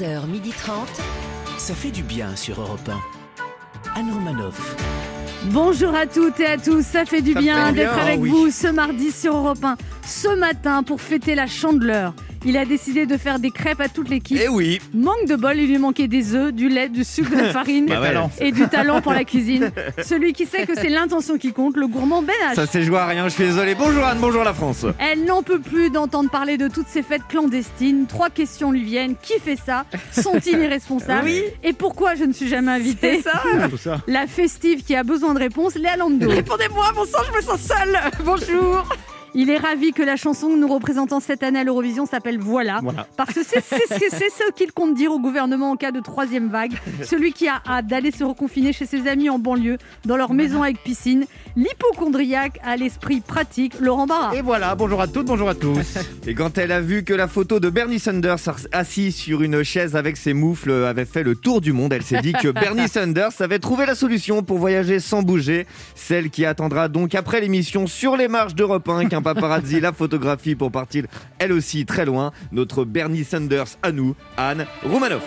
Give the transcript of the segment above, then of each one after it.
11h30. Ça fait du bien sur Europe 1. Anne Romanoff. Bonjour à toutes et à tous, ça fait du Ça bien d'être avec oui. vous ce mardi sur Europe 1. Ce matin, pour fêter la chandeleur, il a décidé de faire des crêpes à toute l'équipe. Eh oui Manque de bol, il lui manquait des œufs, du lait, du sucre, de la farine Bah ouais. et du talent pour la cuisine. Celui qui sait que c'est l'intention qui compte, le gourmand Ben H. Ça s'est joué à rien, je suis désolé. Bonjour Anne, bonjour la France. Elle n'en peut plus d'entendre parler de toutes ces fêtes clandestines. Trois questions lui viennent. Qui fait ça? Sont-ils irresponsables? Oui. Et pourquoi je ne suis jamais invitée? Ça. La festive qui a besoin de réponses, Léa Lando. Répondez-moi, bon sang, je me sens seule. Bonjour. Il est ravi que la chanson que nous représentons cette année à l'Eurovision s'appelle Voilà. Voilà. Parce que c'est ce qu'il compte dire au gouvernement en cas de troisième vague. Celui qui a hâte d'aller se reconfiner chez ses amis en banlieue, dans leur maison avec piscine. L'hypochondriaque à l'esprit pratique, Laurent Barra. Et voilà, bonjour à toutes, bonjour à tous. Et quand elle a vu que la photo de Bernie Sanders assis sur une chaise avec ses moufles avait fait le tour du monde, elle s'est dit que Bernie Sanders avait trouvé la solution pour voyager sans bouger. Celle qui attendra donc après l'émission sur les marches d'Europe 1 qu'un paparazzi la photographie pour partir elle aussi très loin. Notre Bernie Sanders à nous, Anne Roumanoff.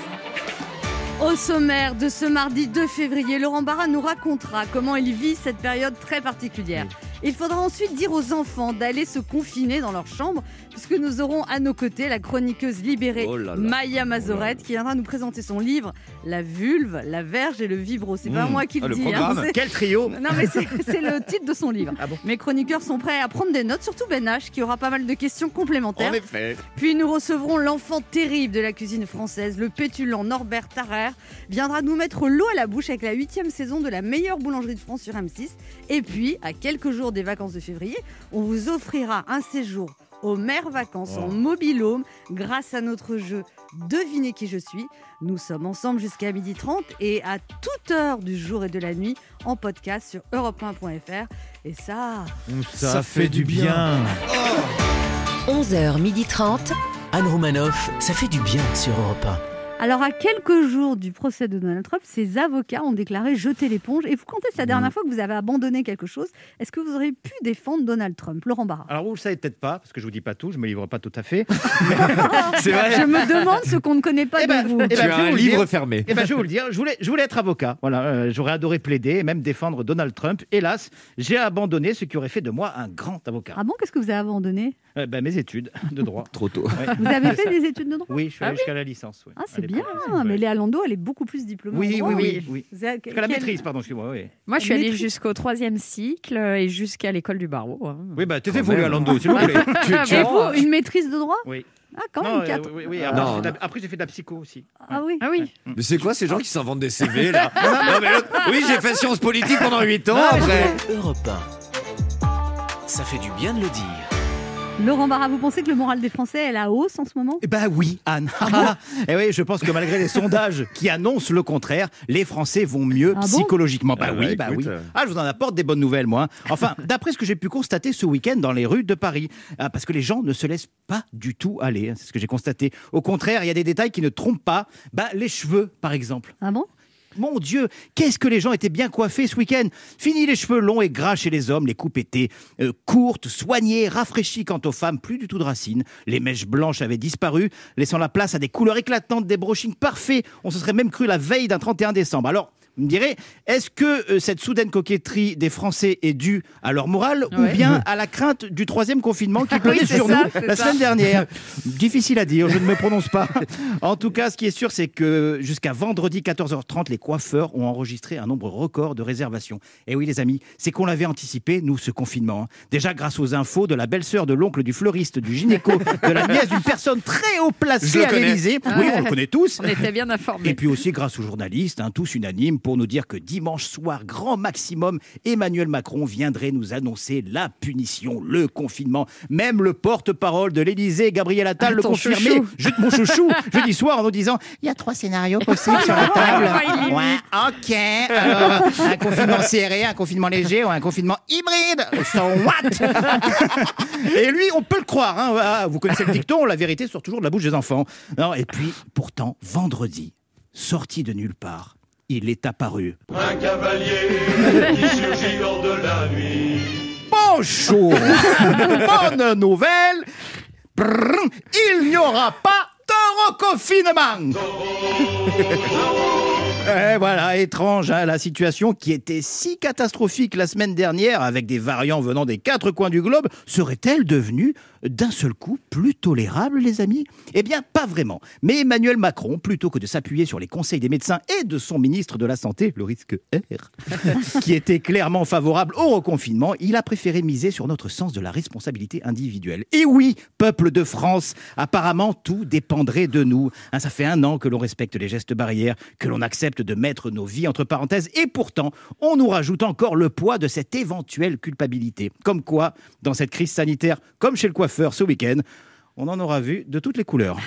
Au sommaire de ce mardi 2 février, Laurent Barra nous racontera comment il vit cette période très particulière. Il faudra ensuite dire aux enfants d'aller se confiner dans leur chambre, puisque nous aurons à nos côtés la chroniqueuse libérée Oh là là. Maya Mazorette, qui viendra nous présenter son livre La vulve, la verge et le vibro. C'est pas Mmh. moi qui Ah, le le dis. programme. c'est- Quel trio non mais c'est c'est le titre de son livre. Ah bon Mes chroniqueurs sont prêts à prendre des notes, surtout Ben H, qui aura pas mal de questions complémentaires. En effet. Puis nous recevrons l'enfant terrible de la cuisine française, le pétulant Norbert Tarrer, viendra nous mettre l'eau à la bouche avec la huitième saison de la meilleure boulangerie de France sur M6. Et puis, à quelques jours des vacances de février, on vous offrira un séjour aux mères vacances en mobilhome grâce à notre jeu Devinez qui je suis. Nous sommes ensemble jusqu'à 12h30 et à toute heure du jour et de la nuit en podcast sur europe1.fr. Et ça, Ça, fait du bien. 11h30. Anne Romanoff. Ça fait du bien sur Europe 1. Alors, à quelques jours du procès de Donald Trump, ses avocats ont déclaré jeter l'éponge. Et vous comptez, c'est la dernière fois que vous avez abandonné quelque chose. Est-ce que vous auriez pu défendre Donald Trump Laurent Barra? Alors vous le savez peut-être pas, parce que je vous dis pas tout, je me livre pas tout à fait. C'est vrai. Je me demande ce qu'on ne connaît pas Eh ben, de vous. eh Tu ben, je as un livre dire. fermé. Eh ben, je vais vous le dire, je voulais, je voulais être avocat. Voilà, euh, j'aurais adoré plaider et même défendre Donald Trump. Hélas, j'ai abandonné ce qui aurait fait de moi un grand avocat. Ah bon, qu'est-ce que vous avez abandonné? Euh, ben, mes études de droit. Trop tôt. Ouais. Vous avez fait des études de droit? Oui, je suis Ah allé oui jusqu'à la licence. oui, Ah, c'est l'époque. Bien. Ouais. Mais Léa Lando, elle est beaucoup plus diplômée. Oui, oui, oui, oui. Vous la maîtrise, pardon, excuse-moi. Oui, Moi, je suis allée jusqu'au troisième cycle et jusqu'à l'école du barreau. hein. oui bah, taisez-vous, même. à Lando, s'il vous plaît. Tu- tu- Et vous, une maîtrise de droit Oui. Ah, quand Non, même, euh, quatre. oui, oui, Ah, après, Non, j'ai fait de la- non. après, j'ai fait de la psycho aussi. Ah oui. Ah oui. Mais c'est quoi ces gens qui s'inventent des CV là Non, mais l'autre- Oui, j'ai fait sciences politiques pendant 8 ans après. Europe 1. Ça fait du bien de le dire. Laurent Barra, vous pensez que le moral des Français est à la hausse en ce moment? Eh ben oui, Anne. et oui, je pense que malgré les sondages qui annoncent le contraire, les Français vont mieux Ah bon? psychologiquement. bah Ah oui, ouais, bah écoute, oui. euh. Ah, je vous en apporte des bonnes nouvelles, moi. Enfin, d'après ce que j'ai pu constater ce week-end dans les rues de Paris, Ah, parce que les gens ne se laissent pas du tout aller. hein, c'est ce que j'ai constaté. Au contraire, il y a des détails qui ne trompent pas. Bah, les cheveux, par exemple. Ah bon? Mon Dieu, qu'est-ce que les gens étaient bien coiffés ce week-end Fini les cheveux longs et gras chez les hommes, les coupes étaient euh, courtes, soignées, rafraîchies quant aux femmes, plus du tout de racines. Les mèches blanches avaient disparu, laissant la place à des couleurs éclatantes, des brochings parfaits. On se serait même cru la veille d'un 31 décembre. Alors, vous me direz, est-ce que euh, cette soudaine coquetterie des Français est due à leur morale ou bien à la crainte du troisième confinement qui planait Oui, c'est sur ça, nous c'est la ça. semaine dernière Difficile à dire, je ne me prononce pas. En tout cas, ce qui est sûr, c'est que jusqu'à vendredi 14h30, les coiffeurs ont enregistré un nombre record de réservations. Et oui, les amis, c'est qu'on l'avait anticipé, nous, ce confinement. hein. Déjà, grâce aux infos de la belle-sœur de l'oncle du fleuriste, du gynéco, de la nièce d'une personne très haut Je placée le à connais. l'Élysée. Oui, on le connaît tous. On était bien informés. Et puis aussi grâce aux journalistes, hein, tous unanimes, pour nous dire que dimanche soir, grand maximum, Emmanuel Macron viendrait nous annoncer la punition, le confinement. Même le porte-parole de l'Élysée, Gabriel Attal, Ah, le confirmait. Je- mon chouchou, jeudi soir, en nous disant il y a trois scénarios possibles sur la table. Ouais, ok. Alors, un confinement serré, un confinement léger ou un confinement hybride. So what? Et lui, on peut le croire. hein. Ah, Vous connaissez le dicton, la vérité sort toujours de la bouche des enfants. Non, et puis, pourtant, vendredi, sorti de nulle part, il est apparu. Un cavalier qui surgit hors de la nuit. Bonjour. Bonne nouvelle. Brrr, Il n'y aura pas de au confinement Eh, voilà, étrange, hein, la situation qui était si catastrophique la semaine dernière avec des variants venant des quatre coins du globe serait-elle devenue d'un seul coup plus tolérable, les amis? Eh bien, pas vraiment. Mais Emmanuel Macron, plutôt que de s'appuyer sur les conseils des médecins et de son ministre de la Santé, le risque R, qui était clairement favorable au reconfinement, il a préféré miser sur notre sens de la responsabilité individuelle. Et oui, peuple de France, apparemment tout dépendrait de nous. Hein, ça fait un an que l'on respecte les gestes barrières, que l'on accepte de mettre nos vies entre parenthèses, et pourtant, on nous rajoute encore le poids de cette éventuelle culpabilité. Comme quoi, dans cette crise sanitaire, comme chez le coiffeur ce week-end, on en aura vu de toutes les couleurs.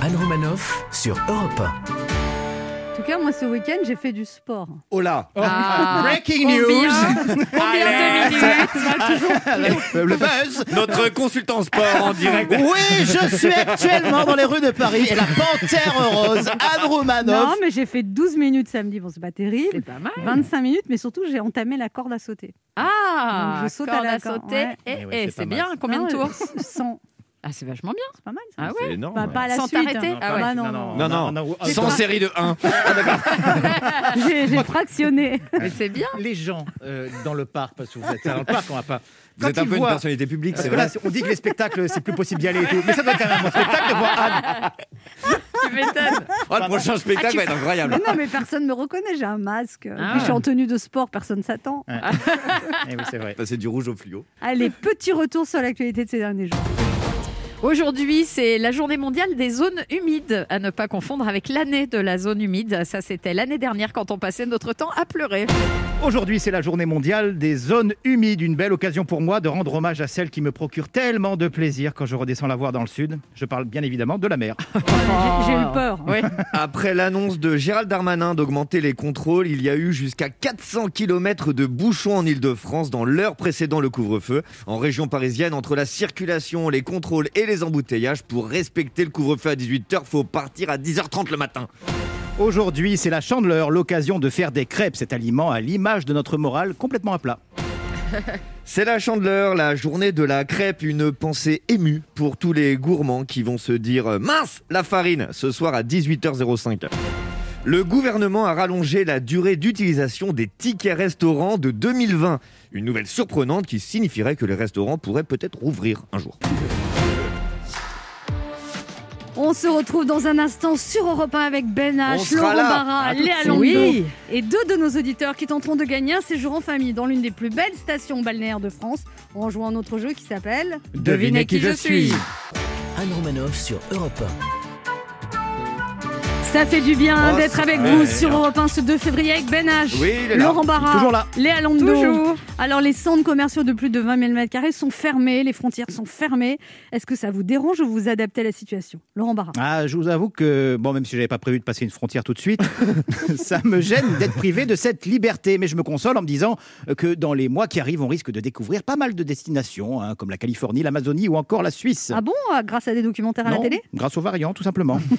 Anne Romanoff sur Europe cas, moi, ce week-end, j'ai fait du sport. Oh là Ah. Breaking Combien news Combien de minutes Le buzz Notre consultant sport en direct. Oui, je suis actuellement dans les rues de Paris et la panthère rose, Anne Romanoff. Non, mais j'ai fait 12 minutes samedi. Bon, c'est pas terrible. C'est pas mal. 25 minutes, mais surtout, j'ai entamé la corde à sauter. Ah, Donc, je saute à corde la à corde, sauter. ouais. Et, c'est bien. Combien de Ah, tours 100. Ah, c'est vachement bien. C'est pas mal, ça. Ah ouais C'est énorme. Bah, pas à la Sans suite. t'arrêter hein. Ah ouais. Bah, non, non. Non, Sans pas- série de 1. J'ai j'ai fractionné. Mais c'est bien. Les gens euh, dans le parc, parce que vous êtes dans le parc, on va pas. Vous Quand êtes un ils peu une voient- personnalité publique, Parce c'est que vrai. là, on dit que les spectacles, c'est plus possible d'y aller et tout. Mais ça doit être quand même un bon spectacle de voir Anne. Tu m'étonnes. Oh, le prochain spectacle va être incroyable. Mais non, mais personne me reconnaît. J'ai un masque. Ah Puis je suis en tenue de sport. Personne s'attend. Eh oui, c'est vrai. C'est du rouge au fluo. Allez, petit retour sur l'actualité de ces derniers jours. Aujourd'hui, c'est la journée mondiale des zones humides, à ne pas confondre avec l'année de la zone humide. Ça, c'était l'année dernière quand on passait notre temps à pleurer. Aujourd'hui, c'est la journée mondiale des zones humides. Une belle occasion pour moi de rendre hommage à celle qui me procure tellement de plaisir quand je redescends la voir dans le sud. Je parle bien évidemment de la mer. J'ai j'ai eu peur. Oui. Après l'annonce de Gérald Darmanin d'augmenter les contrôles, il y a eu jusqu'à 400 km de bouchons en Ile-de-France dans l'heure précédant le couvre-feu. En région parisienne, entre la circulation, les contrôles et les embouteillages, pour respecter le couvre-feu à 18h, faut partir à 10h30 le matin. Aujourd'hui, c'est la chandeleur, l'occasion de faire des crêpes, cet aliment à l'image de notre morale complètement à plat. C'est la chandeleur, la journée de la crêpe, une pensée émue pour tous les gourmands qui vont se dire mince la farine ce soir à 18h05. Le gouvernement a rallongé la durée d'utilisation des tickets restaurants de 2020. Une nouvelle surprenante qui signifierait que les restaurants pourraient peut-être rouvrir un jour. On se retrouve dans un instant sur Europe 1 avec Ben H, Laurent. Barra, Léa. Landau Oui. et deux de nos auditeurs qui tenteront de gagner un séjour en famille dans l'une des plus belles stations balnéaires de France en jouant à notre jeu qui s'appelle Devinez qui je suis. Anne Romanoff sur Europe Ça fait du bien Oh, d'être avec vous sur Europe 1 ce 2 février avec Ben H, Oui. Laurent Barra, Toujours là. Léa. Toujours. Alors les centres commerciaux de plus de 20 000 m2 sont fermés, les frontières sont fermées. Est-ce que ça vous dérange ou vous vous adaptez à la situation? Laurent Barra. Ah, je vous avoue que, bon, même si j'avais pas prévu de passer une frontière tout de suite, ça me gêne d'être privé de cette liberté. Mais je me console en me disant que dans les mois qui arrivent, on risque de découvrir pas mal de destinations, hein, comme la Californie, l'Amazonie ou encore la Suisse. Ah bon? Ah, Grâce à des documentaires à la Non, télé? Grâce aux variants, tout simplement.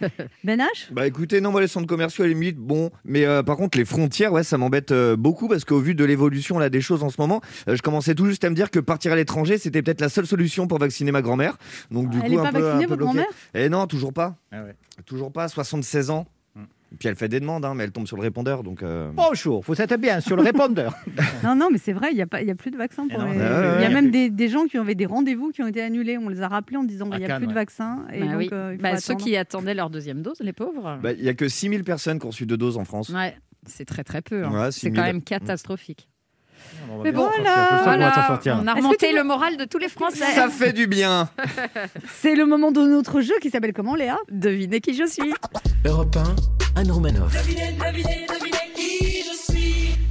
Ben Bah écoutez, non, moi les centres commerciaux à la limite, bon, mais euh, par contre les frontières, ouais, ça m'embête euh, beaucoup parce qu'au vu de l'évolution là des choses en ce moment, euh, je commençais tout juste à me dire que partir à l'étranger, c'était peut-être la seule solution pour vacciner ma grand-mère. Donc du Elle coup, un pas peu, vaccinée, un peu votre bloqué. grand-mère? Eh non, toujours pas. Ah ouais. Toujours pas, 76 ans. Et puis elle fait des demandes, hein, mais elle tombe sur le répondeur, donc. euh, Bonjour, vous êtes bien sur le répondeur. Non, non, mais c'est vrai, il n'y a, pas- il y a plus de vaccins pour Eh non, les- Il y a même des, des gens qui avaient des rendez-vous qui ont été annulés. On les a rappelés en disant qu'il n'y a Cannes, plus de ouais. vaccins. Et Bah donc, oui. euh, Bah, ceux qui attendaient leur deuxième dose, les pauvres. bah, Il y a que 6000 personnes qui ont reçu deux doses en France. Ouais, c'est très très peu. hein. Ouais, c'est 6000. quand même catastrophique. On va Mais bien bon, sortir, va s'en sortir. on a remonté le moral de tous les Français. Ça fait du bien. C'est le moment de notre jeu qui s'appelle comment, Léa? Devinez qui je suis. Europe 1, Anne Romanoff.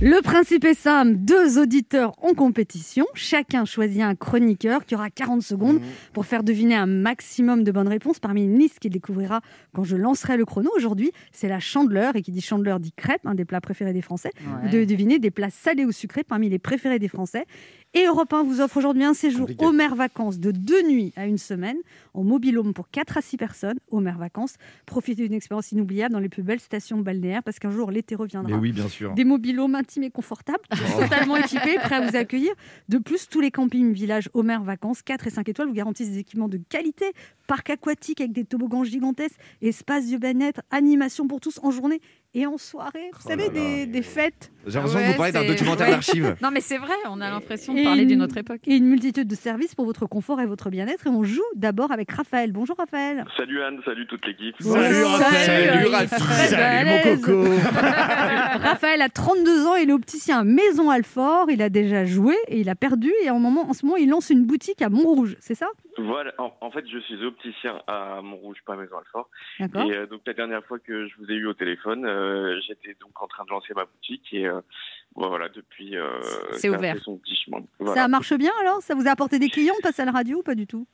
Le principe est simple, deux auditeurs en compétition, chacun choisit un chroniqueur qui aura 40 secondes pour faire deviner un maximum de bonnes réponses parmi une liste qu'il découvrira quand je lancerai le chrono. Aujourd'hui, c'est la chandeleur, et qui dit chandeleur dit crêpe, un des plats préférés des Français. Vous devez deviner des plats salés ou sucrés parmi les préférés des Français. Et Europe 1 vous offre aujourd'hui un séjour aux mers vacances de deux nuits à une semaine en mobilhome pour 4 à 6 personnes aux mers vacances. Profitez d'une expérience inoubliable dans les plus belles stations balnéaires parce qu'un jour l'été reviendra. Mais oui, bien sûr. Des mobilhomes intimes et confortables, totalement équipés, prêts à vous accueillir. De plus, tous les campings villages mers vacances, 4 et 5 étoiles, vous garantissent des équipements de qualité, parc aquatique avec des toboggans gigantesques, espace de bien-être, animation pour tous en journée et en soirée. Vous Oh savez, là là. des, fêtes J'ai l'impression que Ouais, vous parlez d'un documentaire ouais. d'archives. Non, mais c'est vrai, on a l'impression de parler une- d'une autre époque. et une multitude de services pour votre confort et votre bien-être. Et on joue d'abord avec Raphaël. Bonjour Raphaël. Salut Anne, salut toute l'équipe. Salut Raphaël. Salut. Très Salut mon coco. Raphaël a 32 ans, il est opticien à Maison Alfort. Il a déjà joué et il a perdu. Et en, moment, en ce moment, il lance une boutique à Montrouge, c'est ça? Voilà, en, en fait, je suis opticien à Montrouge, pas à Maison Alfort. D'accord. Et euh, donc la dernière fois que je vous ai eu au téléphone, euh, j'étais donc en train de lancer ma boutique et euh, bon, voilà, depuis. euh, C'est ouvert. son petit chemin. Ça marche bien alors? Ça vous a apporté des clients de passer à la radio ou pas du tout?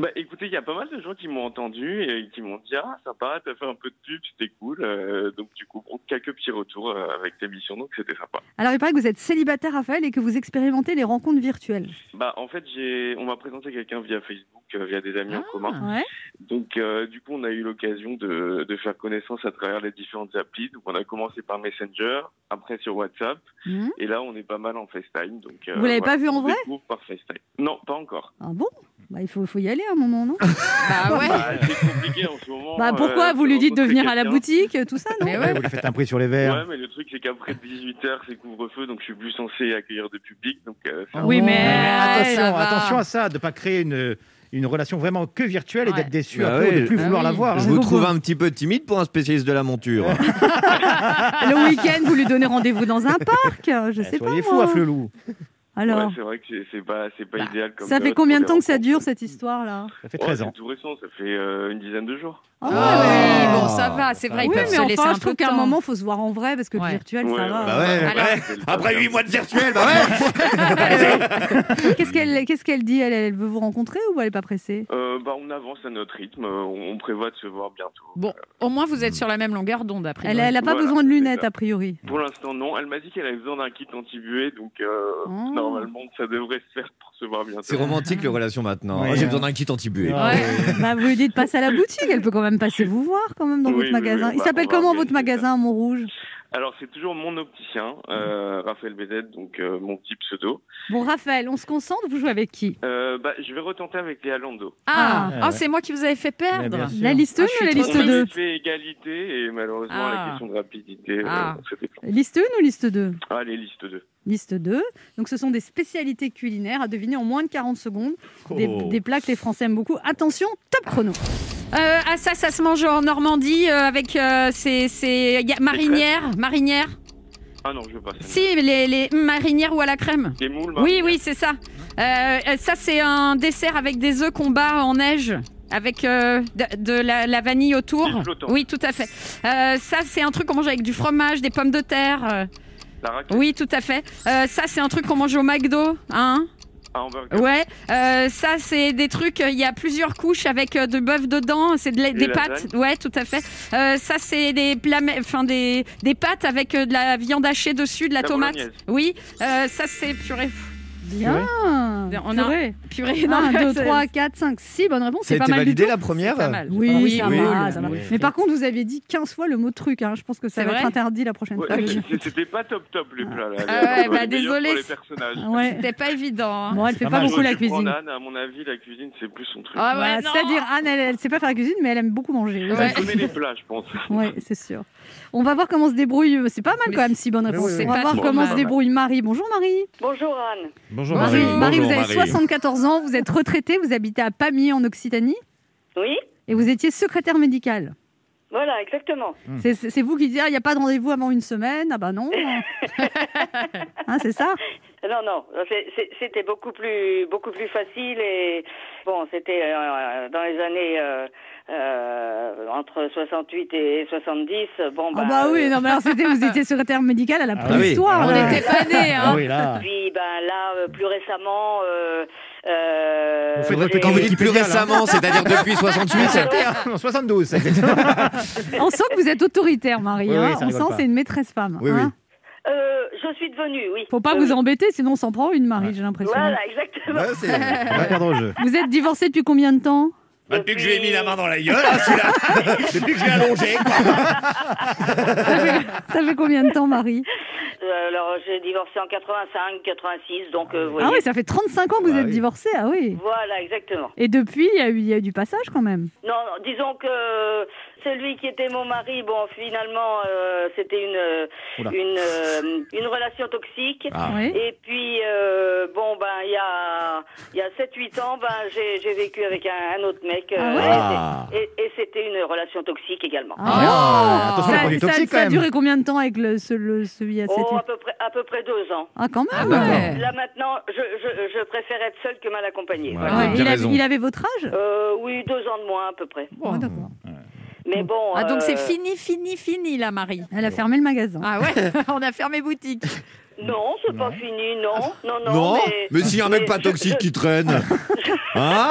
Bah, écoutez, il y a pas mal de gens qui m'ont entendu et qui m'ont dit ah sympa, t'as fait un peu de pub, c'était cool. Euh, donc du coup, quelques petits retours euh, avec l'émission, donc c'était sympa. Alors il paraît que vous êtes célibataire Raphaël et que vous expérimentez les rencontres virtuelles. Bah en fait, j'ai, on m'a présenté quelqu'un via Facebook, euh, via des amis en Ah. commun. Ouais. Donc, euh, du coup, on a eu l'occasion de, de faire connaissance à travers les différentes applis. Donc, on a commencé par Messenger, après sur WhatsApp, Mhm. et là, on est pas mal en FaceTime. Donc, euh, Vous l'avez pas vu en vrai par FaceTime. Non, pas encore. Ah bon? Bah, il faut, faut y aller à un moment, non Bah ouais. Bah, c'est compliqué en ce moment. Bah pourquoi euh, Vous lui dites de venir à la boutique, tout ça, non Mais Ouais, vous lui faites un prix sur les verres. Ouais, mais le truc, c'est qu'après 18h, c'est couvre-feu, donc je suis plus censé accueillir de public. Donc, euh, Oui, mais- attention, attention à ça, de pas créer une, une relation vraiment que virtuelle et d'être déçu Bah après ou ouais. de plus Bah vouloir oui. la voir. Je hein. vous trouve un petit peu timide pour un spécialiste de la monture. Le week-end, vous lui donnez rendez-vous dans un parc Je Eh, sais pas. Soyez fou à Flelou. Alors, Ouais, c'est vrai que c'est- pas, c'est pas Bah, idéal. Comme ça fait combien de temps que ça dure cette histoire-là Ça fait Oh, 13 ans. C'est tout récent, ça fait euh, une dizaine de jours. Ah Ah ouais. oui, bon, ça va, c'est vrai, ils Oui, peuvent mais se laisser enfin, un je trouve qu'à un moment, il faut se voir en vrai parce que le virtuel, Ouais, ça va. Bah ouais, Alors- ouais. C'est le Après problème. 8 mois de virtuel, bah ouais. Qu'est-ce qu'elle qu'est-ce qu'elle dit? Elle, elle veut vous rencontrer ou elle est pas pressée? Euh, bah, on avance à notre rythme. On, on prévoit de se voir bientôt. Bon, au moins vous êtes sur la même longueur d'onde après. Elle, elle a pas Voilà, besoin de lunettes a priori. Pour l'instant, non. Elle m'a dit qu'elle avait besoin d'un kit anti-buée, donc euh, Oh. Normalement, ça devrait se faire pour se voir bientôt. C'est romantique, les relations maintenant. Ouais. Moi, J'ai besoin d'un kit anti-buée. Ah, Ouais. ouais. Bah, vous lui dites passe à la boutique, elle peut quand même passer vous voir quand même dans Oui, votre oui, magasin. oui, Il bah, s'appelle comment votre magasin à Montrouge? Alors, c'est toujours mon opticien, euh, Raphaël BZ, donc euh, mon petit pseudo. Bon Raphaël, on se concentre, vous jouez avec qui? Euh, bah, je vais retenter avec Léa Lando. Ah, Ah, ah, ouais. c'est moi qui vous avais fait perdre. La liste Ah, 1 je ou la liste On 2 a fait égalité et malheureusement, Ah. la question de rapidité, Ah. Liste 1 ou liste 2 Allez, liste 2. Liste 2. Donc ce sont des spécialités culinaires à deviner en moins de 40 secondes. Des, Oh. des plats que les Français aiment beaucoup. Attention, top chrono. Euh, ah, ça, ça se mange en Normandie euh, avec euh, ces, ces- y a- marinières, marinières. Ah non, je veux pas. Si, les, les marinières ou à la crème. Des moules, Oui, oui, c'est ça. Euh, ça, c'est un dessert avec des œufs qu'on bat en neige. Avec euh, de, de la, la vanille autour. Oui, tout à fait. Euh, ça, c'est un truc qu'on mange avec du fromage, des pommes de terre. Euh, La raclette, oui, tout à fait. Euh, ça, c'est un truc qu'on mange au McDo. Hein un hamburger. Ouais. Euh, ça, c'est des trucs. Il y a plusieurs couches avec euh, de bœuf dedans. C'est de la- des pâtes. Ouais, tout à fait. Euh, ça, c'est des plats, enfin des, des pâtes avec euh, de la viande hachée dessus, de la, La tomate. bolognaise. Oui. Euh, ça, c'est purée. Bien. On a- Purée. Purée. 1, 2, c'est- 3, 4, 5, 6 bonnes réponses. C'est a pas mal du validé tout. la première Pas mal. Oui, Oui, ça oui, va, ça va. Mais par contre, vous aviez dit 15 fois le mot truc. hein. Je pense que ça va être interdit la prochaine Ouais, fois. C'était pas top top les plats là. Ah ouais, Les bah, désolé. Ouais. C'était pas évident. hein. Bon, elle fait pas pas beaucoup la cuisine. Anne, à mon avis, la cuisine c'est plus son truc. Ah ouais, Bah, non. C'est-à-dire, Anne, elle, elle sait pas faire la cuisine, mais elle aime beaucoup manger. Elle connaît les plats, je pense. Oui, c'est sûr. On va voir comment se débrouille. C'est pas mal Mais quand même, si bonnes Mais réponses. oui, oui. On va voir comment se débrouille Marie. Bonjour Marie. Bonjour Anne. Bonjour Marie, Marie. Marie, vous avez Marie. 74 ans, vous êtes retraitée, vous habitez à Pamiers en Occitanie Oui, et vous étiez secrétaire médicale. voilà, exactement. C'est- vous qui dites, ah, il n'y a pas de rendez-vous avant une semaine. Ah bah non. Hein, c'est ça? Non, non, c'était beaucoup plus, beaucoup plus facile et bon, c'était euh, dans les années euh, euh, entre 68 et 70. Bon, Ah bah oui, euh, non, mais alors c'était, vous étiez secrétaire médicale à la Ah préhistoire. oui. là. On n'était pas nés. Ah Hein. oui, là. Puis ben là, euh, plus récemment. Euh, euh, Vous répéter Quand vous dites plus récemment, c'est-à-dire depuis 68 Non, 72. On sent que vous êtes autoritaire, Marie. Oui, oui, hein. On sent pas. c'est une maîtresse femme. Oui, oui. hein. Euh, je suis devenue, oui. Faut pas Euh, vous embêter, sinon on s'en prend une, Marie, j'ai l'impression. Voilà, exactement. Ouais, c'est- On va perdre au jeu. Vous êtes divorcée depuis combien de temps? Bah, depuis que je lui ai mis la main dans la gueule, hein, celui-là. depuis que je l'ai allongé. Ça fait combien de temps, Marie Euh, alors, j'ai divorcé en 85, 86, donc euh, Ah oui, ça fait 35 ans que vous Bah êtes oui. divorcée, ah oui. Voilà, exactement. Et depuis, il y, a eu- il y a eu du passage quand même. Non, non, disons que celui qui était mon mari, bon, finalement, euh, c'était une euh, une euh, une relation toxique. Ah. Oui. Et puis, euh, bon, ben, il y a, il y a 7-8 ans, ben, j'ai, j'ai vécu avec un, un autre mec. euh, Ah ouais Ah. et, et- et c'était une relation toxique également. Ah, attention, les ça, produits ça- toxiques, ça quand a même. duré combien de temps avec le, ce- le- celui à 7 Oh, à peu près, à peu près deux ans. Ah, quand même ouais. Là, maintenant, je, je, je préfère être seule que mal accompagnée. Ouais. Voilà. il, avait, il avait votre âge? Euh, oui, deux ans de moins, à peu près. Ah, d'accord. Mais bon. Ah, donc euh, c'est fini, fini, fini, là, Marie. Elle a fermé le magasin. Ah ouais, on a fermé boutique. Non, c'est pas fini, non. Non, non. Non, mais, mais s'il y a un mec pas toxique je- qui traîne, hein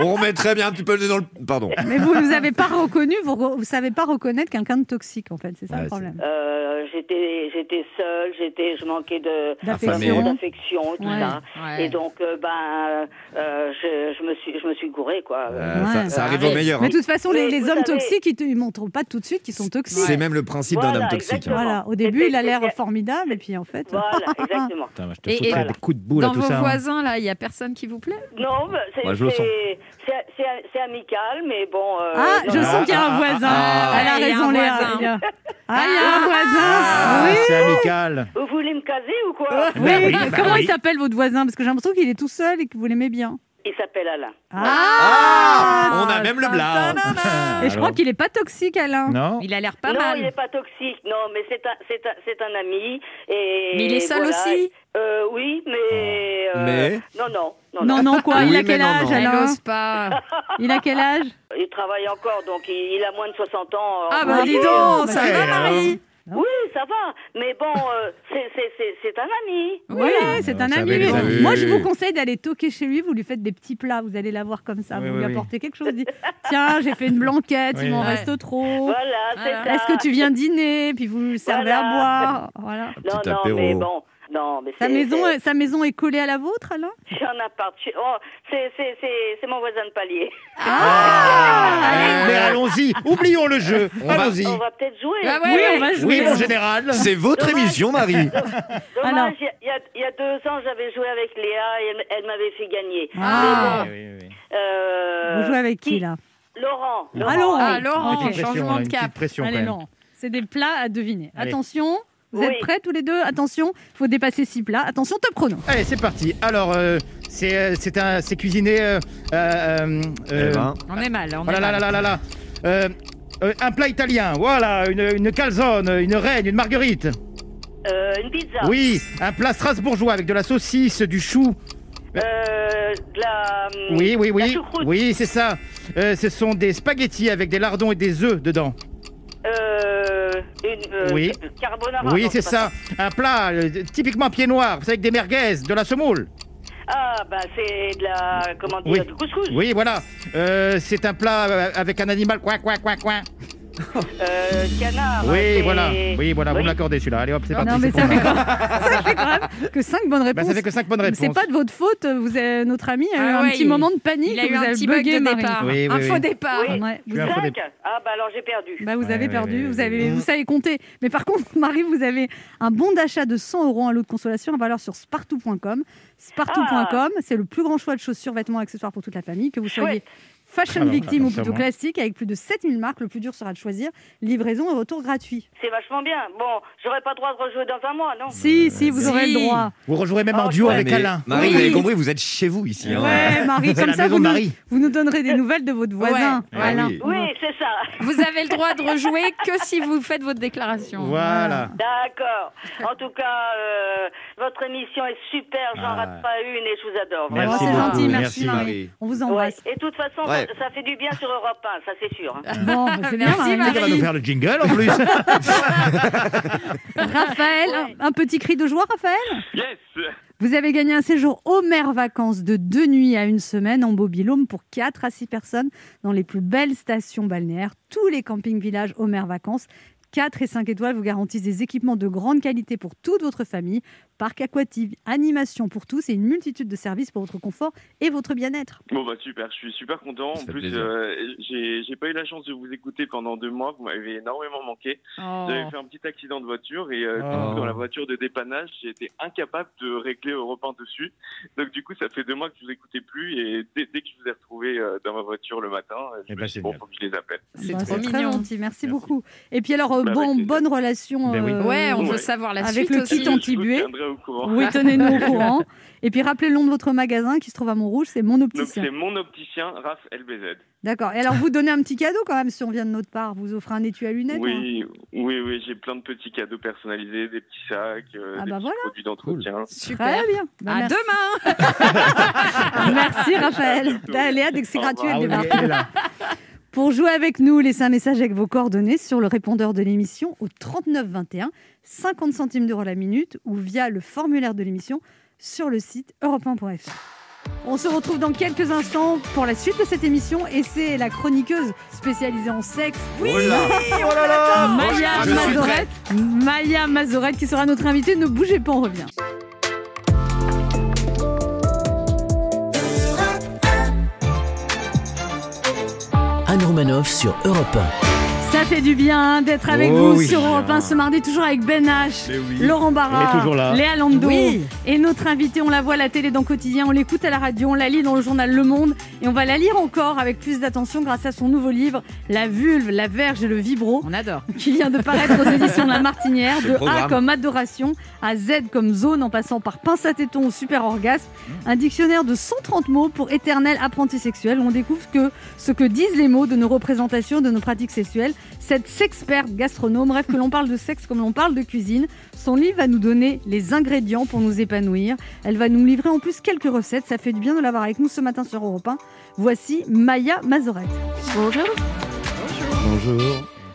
On remettrait bien un petit peu le nez dans le. Pardon. Mais vous ne avez pas reconnu, vous ne savez pas reconnaître quelqu'un de toxique, en fait, c'est ça Ouais, le problème. Euh, j'étais, j'étais seule, j'étais, je manquais de D'affection. d'affection, tout Ouais. ça. Ouais. Et donc, euh, ben, euh, je, je me suis, je me suis gourée, quoi. Euh, Ouais. ça, ça arrive Ouais. au meilleur. Mais hein. de toute façon, les, Mais les vous hommes savez- toxiques, ils ne montrent pas tout de suite qu'ils sont toxiques. C'est même le principe d'un Voilà, homme toxique. hein. exactement. Voilà, au début, il a l'air C'était- formidable, et puis en fait. Voilà, exactement. Putain, moi, je te Et- et- des coups de boule à Dans tout vos ça. hein. voisins, là, il y a personne qui vous plaît? Non, mais c'est, amical, mais bon. euh, Ah, je sens qu'il y a un voisin. Ah. Elle a Il y a raison, un Léa. Ah, il y a un Ah, voisin. c'est amical. Vous voulez me caser ou quoi? Oui. Bah oui. oui, bah Comment oui. il s'appelle votre voisin? Parce que j'ai l'impression qu'il est tout seul et que vous l'aimez bien. Il s'appelle Alain. Ah On a même le blanc. Et je crois qu'il est pas toxique, Alain. Non Il a l'air pas non, mal. il n'est pas toxique, non, mais c'est un, c'est un, c'est un ami. Et Mais il est seul voilà. aussi Euh, Oui, mais, euh, Mais Non, non. Non, Non, non. non, quoi Oui, Il a mais quel non, âge, non. Elle Alain n'ose pas. Il a quel âge? Il travaille encore, donc il, il a moins de 60 ans. Ah en bah dis donc, ça va alors. Oui, ça va. Mais bon, euh, c'est- c'est c'est- c'est un ami. Oui, c'est un ami. savez. Moi, je vous conseille d'aller toquer chez lui. Vous lui faites des petits plats. Vous allez la voir comme ça. Oui, vous oui, lui oui. apportez quelque chose. Dites Tiens, j'ai fait une blanquette. Oui. Il m'en Ouais. reste trop. Voilà. Est-ce que tu viens dîner Puis vous lui servez à boire. Voilà. Non, Petit non, apéro. mais bon. Non, mais Sa c'est- maison, sa maison est collée à la vôtre, Alain J'ai un appart. Oh, c'est c'est- c'est- c'est mon voisin de palier. Ah, Mais allons-y, oublions le jeu. On va- Allons-y. On va peut-être jouer. Ah Oui, on va jouer. Oui, mon général. C'est votre Dommage. émission, Marie. Dommage, il y, a- y y deux ans, j'avais joué avec Léa et elle, elle m'avait fait gagner. Ah. Oui, oui. Euh, Vous jouez avec qui, là Laurent. Ah, Laurent. Ah, Laurent. Pression, changement une de cap. pression Allez, non. C'est des plats à deviner. Allez. Attention, vous Oui. êtes prêts tous les deux? Attention, il faut dépasser six plats. Attention, top chrono. Allez, c'est parti. Alors, euh, c'est euh, c'est un- c'est cuisiné. euh, euh, euh, Eh ben, On est mal, on oh est là là mal. là là là là. Euh, euh, un plat italien, voilà, une, une calzone, une reine, une marguerite. Euh, une pizza. Oui, un plat strasbourgeois avec de la saucisse, du chou. Euh, de la. hum, Oui, oui, la oui. choucroute. Oui, c'est ça. Euh, ce sont des spaghettis avec des lardons et des œufs dedans. Euh, une, euh, Oui. Carbonara. oui, non, c'est ça. Un plat euh, typiquement pied noir, c'est avec des merguez, de la semoule. Ah, bah c'est de la. Comment dire Oui. Du couscous. Oui, voilà. Euh, c'est un plat euh, avec un animal coin, coin, coin, coin. Euh, canard. Oui, voilà. Oui, voilà, vous me l'accordez celui-là. Allez hop, c'est parti. non, mais c'est ça pour fait, moi. quand... ça fait quand même que 5 bonnes Bah, réponses. ça fait que 5 bonnes réponses. C'est pas de votre faute. Vous avez, notre ami a eu Ah un ouais, petit il- moment de panique. Il a eu vous un avez petit bug bugué, de Marie. départ. Oui, oui, un oui. faux départ. Oui. Ouais, vous, Je suis un Cinq. Ah, bah alors j'ai perdu. bah, vous Ouais, avez ouais, perdu, ouais, vous, ouais. avez, vous savez compter. Mais par contre, Marie, vous avez un bon d'achat de 100 euros en lot de consolation à valeur sur spartou.com. Spartou.com, c'est le plus grand choix de chaussures, vêtements, accessoires pour toute la famille. Que vous soyez. Fashion Alors, victime ou plutôt classique, avec plus de 7000 marques, le plus dur sera de choisir. Livraison et retour gratuit. C'est vachement bien. Bon, j'aurais pas le droit de rejouer dans un mois, non Si, si, vous si. aurez le droit. Vous rejouerez même en Oh, duo ouais, avec Alain. Marie, Oui. vous avez compris, vous êtes chez vous ici. hein. Ouais, Marie, comme ça, vous nous, Marie. vous nous donnerez des nouvelles de votre voisin. Ouais. Ah oui. Oui, c'est ça. Vous avez le droit de rejouer que si vous faites votre déclaration. Voilà. D'accord. En tout cas, euh, votre émission est super. J'en Ah. rate pas une et je vous adore. Merci c'est gentil, merci, merci, Marie. Marie. On vous Ouais. embrasse. Et de toute façon, Ouais. ça, fait du bien sur Europe 1, ça c'est sûr. hein. Bon, bah, c'est bien, Merci, Marie. Elle va nous faire le jingle en plus. Raphaël, un, un petit cri de joie, Raphaël Yes Vous avez gagné un séjour aux mers vacances de deux nuits à une semaine en Mobilhome pour 4 à 6 personnes dans les plus belles stations balnéaires, tous les campings villages aux mers vacances. 4 et 5 étoiles vous garantissent des équipements de grande qualité pour toute votre famille, parc aquatique, animation pour tous et une multitude de services pour votre confort et votre bien-être. Bon bah super, je suis super content. Ça En plus, euh, j'ai pas eu la chance de vous écouter pendant deux mois. Vous m'avez énormément manqué. Oh. J'avais fait un petit accident de voiture et euh, Oh. dans la voiture de dépannage, j'ai été incapable de régler Europe 1 dessus. Donc du coup, ça fait deux mois que je vous écoutais plus et dès, dès que je vous ai retrouvé euh, dans ma voiture le matin, euh, je Eh me ben, suis dit, bon, faut que je les appelle. C'est Bah, trop très mignon. gentil, merci, Merci. beaucoup. Et puis alors, euh, Bah, bon, bonne relation Ben oui. Ouais, on Ouais. veut savoir la Avec suite le aussi. kit tiendrai au courant. Oui, tenez-nous au courant. Et puis rappelez le nom de votre magasin qui se trouve à Montrouge, c'est Mon Donc Opticien. c'est mon opticien, Raph LBZ. D'accord. Et alors, vous donnez un petit cadeau quand même si on vient de notre part. Vous offrez un étui à lunettes. hein Oui, oui, oui, j'ai plein de petits cadeaux personnalisés, des petits sacs, euh, Ah des bah petits voilà. produits d'entretien. Super. Très bien. Bah, À merci. demain. Merci Raphaël. dès que c'est gratuit, revoir. elle oui, débarque. Pour jouer avec nous, laissez un message avec vos coordonnées sur le répondeur de l'émission au 39 21, 50 centimes d'euros la minute ou via le formulaire de l'émission sur le site europe1.fr. On se retrouve dans quelques instants pour la suite de cette émission et c'est la chroniqueuse spécialisée en sexe. Oui, Oh là Oh là là Maya Je suis Mazorette. Maya Mazorette qui sera notre invitée. Ne bougez pas, on revient. Anne Romanoff sur Europe Ça fait du bien d'être avec Oh vous oui. sur Europe 1 ce mardi, toujours avec Ben H, oui. Laurent Barra. Léa Lando. Oui. Et notre invitée, on la voit à la télé dans Quotidien, on l'écoute à la radio, on la lit dans le journal Le Monde et on va la lire encore avec plus d'attention grâce à son nouveau livre La vulve, la verge et le vibro On adore. qui vient de paraître aux éditions de La Martinière, de A comme adoration à Z comme zone en passant par pince à téton ou super orgasme, un dictionnaire de 130 mots pour éternel apprenti sexuel où on découvre que ce que disent les mots de nos représentations, de nos pratiques sexuelles. Cette sexperte gastronome rêve que l'on parle de sexe comme l'on parle de cuisine. Son livre va nous donner les ingrédients pour nous épanouir. Elle va nous livrer en plus quelques recettes. Ça fait du bien de l'avoir avec nous ce matin sur Europe 1. Voici Maya Mazorette. Bonjour. Bonjour.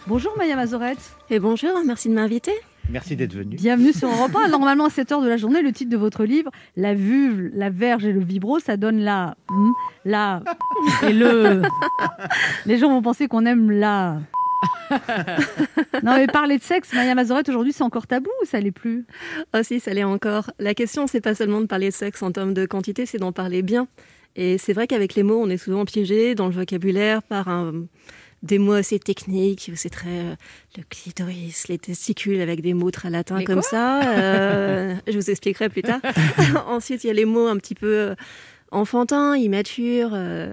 Bonjour Maya Mazorette. Et bonjour, merci de m'inviter. Merci d'être venu. Bienvenue sur Europe 1. Normalement, à cette heure de la journée, le titre de votre livre, La vulve, la verge et le vibro, ça donne la, la et le. Les gens vont penser qu'on aime la. non, mais parler de sexe, Maya Mazorette, aujourd'hui, c'est encore tabou ou ça l'est plus? Oh si, ça l'est encore. La question, c'est pas seulement de parler de sexe en termes de quantité, c'est d'en parler bien. Et c'est vrai qu'avec les mots, on est souvent piégé dans le vocabulaire par un- des mots assez techniques, c'est très euh, le clitoris, les testicules, avec des mots très latins Mais comme ça. Euh, je vous expliquerai plus tard. Ensuite, il y a les mots un petit peu enfantins, immatures, euh,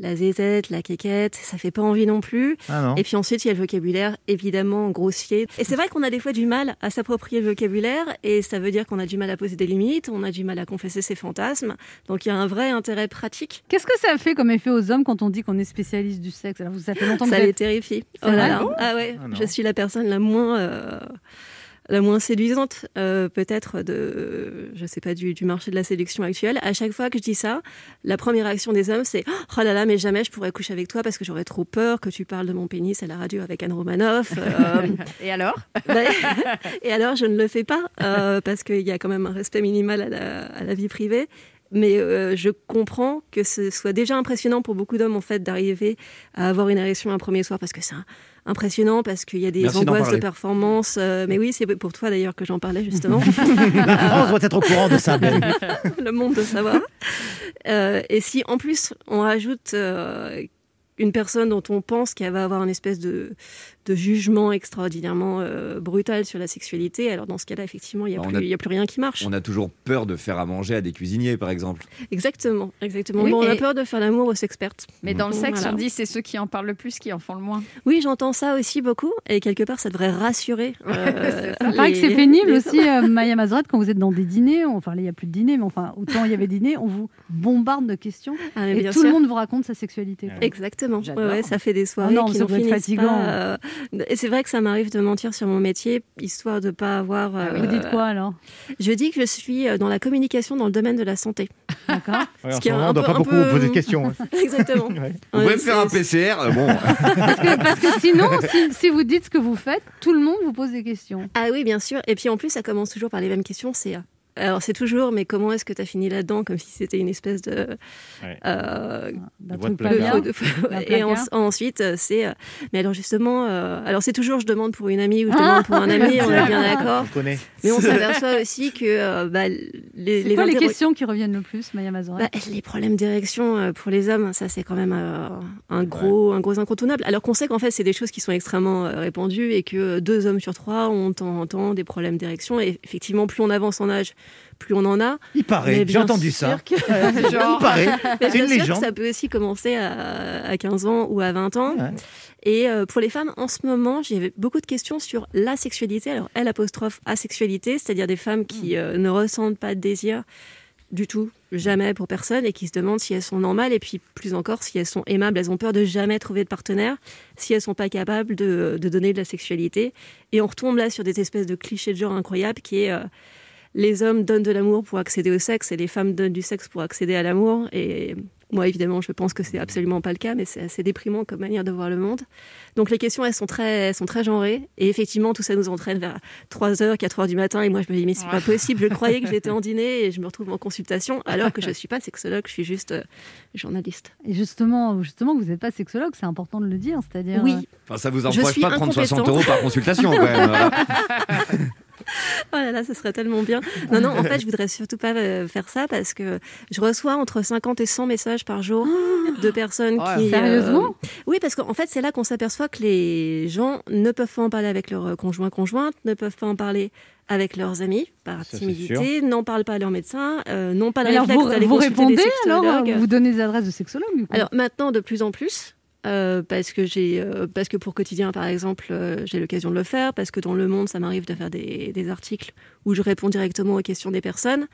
la zézette, la quéquette, ça fait pas envie non plus. Ah non Et puis ensuite, il y a le vocabulaire évidemment grossier. Et c'est vrai qu'on a des fois du mal à s'approprier le vocabulaire, et ça veut dire qu'on a du mal à poser des limites, on a du mal à confesser ses fantasmes. Donc il y a un vrai intérêt pratique. Qu'est-ce que ça fait comme effet aux hommes quand on dit qu'on est spécialiste du sexe? Alors, vous, ça fait longtemps que Ça vous les êtes... terrifie. Oh là là. Ah ouais, Ah je suis la personne la moins. euh, la moins séduisante euh, peut-être de je sais pas du, du marché de la séduction actuelle. À chaque fois que je dis ça la première réaction des hommes c'est oh là là mais jamais je pourrais coucher avec toi parce que j'aurais trop peur que tu parles de mon pénis à la radio avec Anne Romanoff Euh, Et alors? Bah, et alors, je ne le fais pas euh, parce qu'il y a quand même un respect minimal à la, à la vie privée. Mais euh, je comprends que ce soit déjà impressionnant pour beaucoup d'hommes en fait d'arriver à avoir une érection un premier soir parce que c'est impressionnant parce qu'il y a des Merci angoisses de performance. euh, mais oui, c'est pour toi d'ailleurs que j'en parlais justement. La France doit être au courant de ça, Ben. le monde de savoir. Euh, et si en plus on rajoute une personne dont on pense qu'elle va avoir une espèce de, de jugement extraordinairement euh, brutal sur la sexualité, alors dans ce cas-là, effectivement, il n'y a, Bah, a- il y a plus rien qui marche. On a toujours peur de faire à manger à des cuisiniers, par exemple. Exactement, exactement. Oui, Bon, on a peur de faire l'amour aux expertes. Mais dans le sexe, Voilà. on dit c'est ceux qui en parlent le plus qui en font le moins. Oui, j'entends ça aussi beaucoup, et quelque part, ça devrait rassurer. euh, Il paraît que c'est pénible les aussi, euh, Maya Mazorette, quand vous êtes dans des dîners. Enfin, là, il n'y a plus de dîner, mais enfin, autant il y avait dîner, on vous bombarde de questions. Ah, et tout sûr. le monde vous raconte sa sexualité. quoi. Exactement. Ouais, J'adore. ouais, ça fait des soirées Oh non, qui ça n'en doit être finissent fatigant. pas. Euh, Et c'est vrai que ça m'arrive de mentir sur mon métier, histoire de pas avoir. Ah oui. Vous euh, dites quoi alors? Je dis que je suis euh, dans la communication dans le domaine de la santé. D'accord Ouais, Ce en qui ce est moment, un on ne doit pas beaucoup peu- vous poser de questions. hein. Exactement. Ouais. Vous Ouais, pouvez me faire un PCR euh, Bon, parce que, parce que sinon, si, si vous dites ce que vous faites, tout le monde vous pose des questions. Ah oui, bien sûr. Et puis en plus, ça commence toujours par les mêmes questions. C'est euh, Alors c'est toujours, mais comment est-ce que tu as fini là-dedans Comme si c'était une espèce de... Ouais. euh, de truc pas placard. bien. de et en- ensuite, euh, c'est... euh, mais alors justement, euh, alors c'est toujours je demande pour une amie ou je demande pour un ami, on est bien d'accord. Mais on s'aperçoit aussi que euh, bah, les, quoi les questions qui reviennent le plus, Maya Mazoret bah, les problèmes d'érection euh, pour les hommes, ça c'est quand même euh, un gros, un gros incontournable. Alors qu'on sait qu'en fait c'est des choses qui sont extrêmement euh, répandues et que deux hommes sur trois ont de temps en temps des problèmes d'érection. Et effectivement, plus on avance en âge, plus on en a. Il paraît, j'ai entendu ça. que- Il paraît, c'est une légende. ça peut aussi commencer à, à 15 ans ou à 20 ans. Ouais. Et euh, pour les femmes, en ce moment, j'ai beaucoup de questions sur la sexualité. Alors, L apostrophe asexualité, c'est-à-dire des femmes qui euh, ne ressentent pas de désir du tout, jamais pour personne, et qui se demandent si elles sont normales, et puis plus encore, si elles sont aimables. Elles ont peur de jamais trouver de partenaire, si elles sont pas capables de, de donner de la sexualité. Et on retombe là sur des espèces de clichés de genre incroyables qui est... euh, les hommes donnent de l'amour pour accéder au sexe et les femmes donnent du sexe pour accéder à l'amour. Et moi, évidemment, je pense que c'est absolument pas le cas, mais c'est assez déprimant comme manière de voir le monde. Donc les questions, elles sont très, elles sont très genrées. Et effectivement, tout ça nous entraîne vers 3h, 4h du matin. Et moi, je me dis, mais c'est pas possible. Je croyais que j'étais en dîner et je me retrouve en consultation, alors que je suis pas sexologue, je suis juste euh, journaliste. Et justement, justement, vous n'êtes pas sexologue, c'est important de le dire. C'est-à-dire, Oui, euh, Enfin, ça vous empêche pas de prendre 60 euros par consultation quand même. voilà. Oh là là, ce serait tellement bien. Non, non, en fait, je voudrais surtout pas euh, faire ça parce que je reçois entre 50 et 100 messages par jour de personnes Oh, qui. euh, sérieusement Oui, parce qu'en fait, c'est là qu'on s'aperçoit que les gens ne peuvent pas en parler avec leur conjoint conjointe, ne peuvent pas en parler avec leurs amis par timidité, n'en parlent pas à leur médecin, euh, n'ont pas alors réflexe vous, d'aller vous répondez alors euh. Vous donnez des adresses de sexologues Alors maintenant, de plus en plus, euh, parce que j'ai, euh, parce que pour quotidien, par exemple, euh, j'ai l'occasion de le faire, parce que dans le Monde, ça m'arrive de faire des, articles où je réponds directement aux questions des personnes.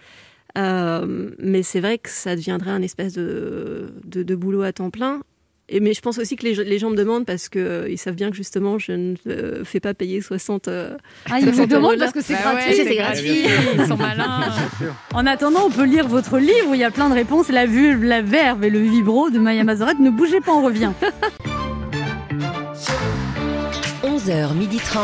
Mais c'est vrai que ça deviendrait un espèce de boulot à temps plein. Et, mais je pense aussi que les, gens- les gens me demandent parce que euh, ils savent bien que justement je ne euh, fais pas payer 60. euh, Ah, ils vous 60 demandent parce que c'est Bah gratuit. ouais, c'est c'est gratuit. Ils sont malins. En attendant, on peut lire votre livre où il y a plein de réponses. La vulve, la verve et le vibro de Maya Mazoret. Ne bougez pas, on revient. 11h30.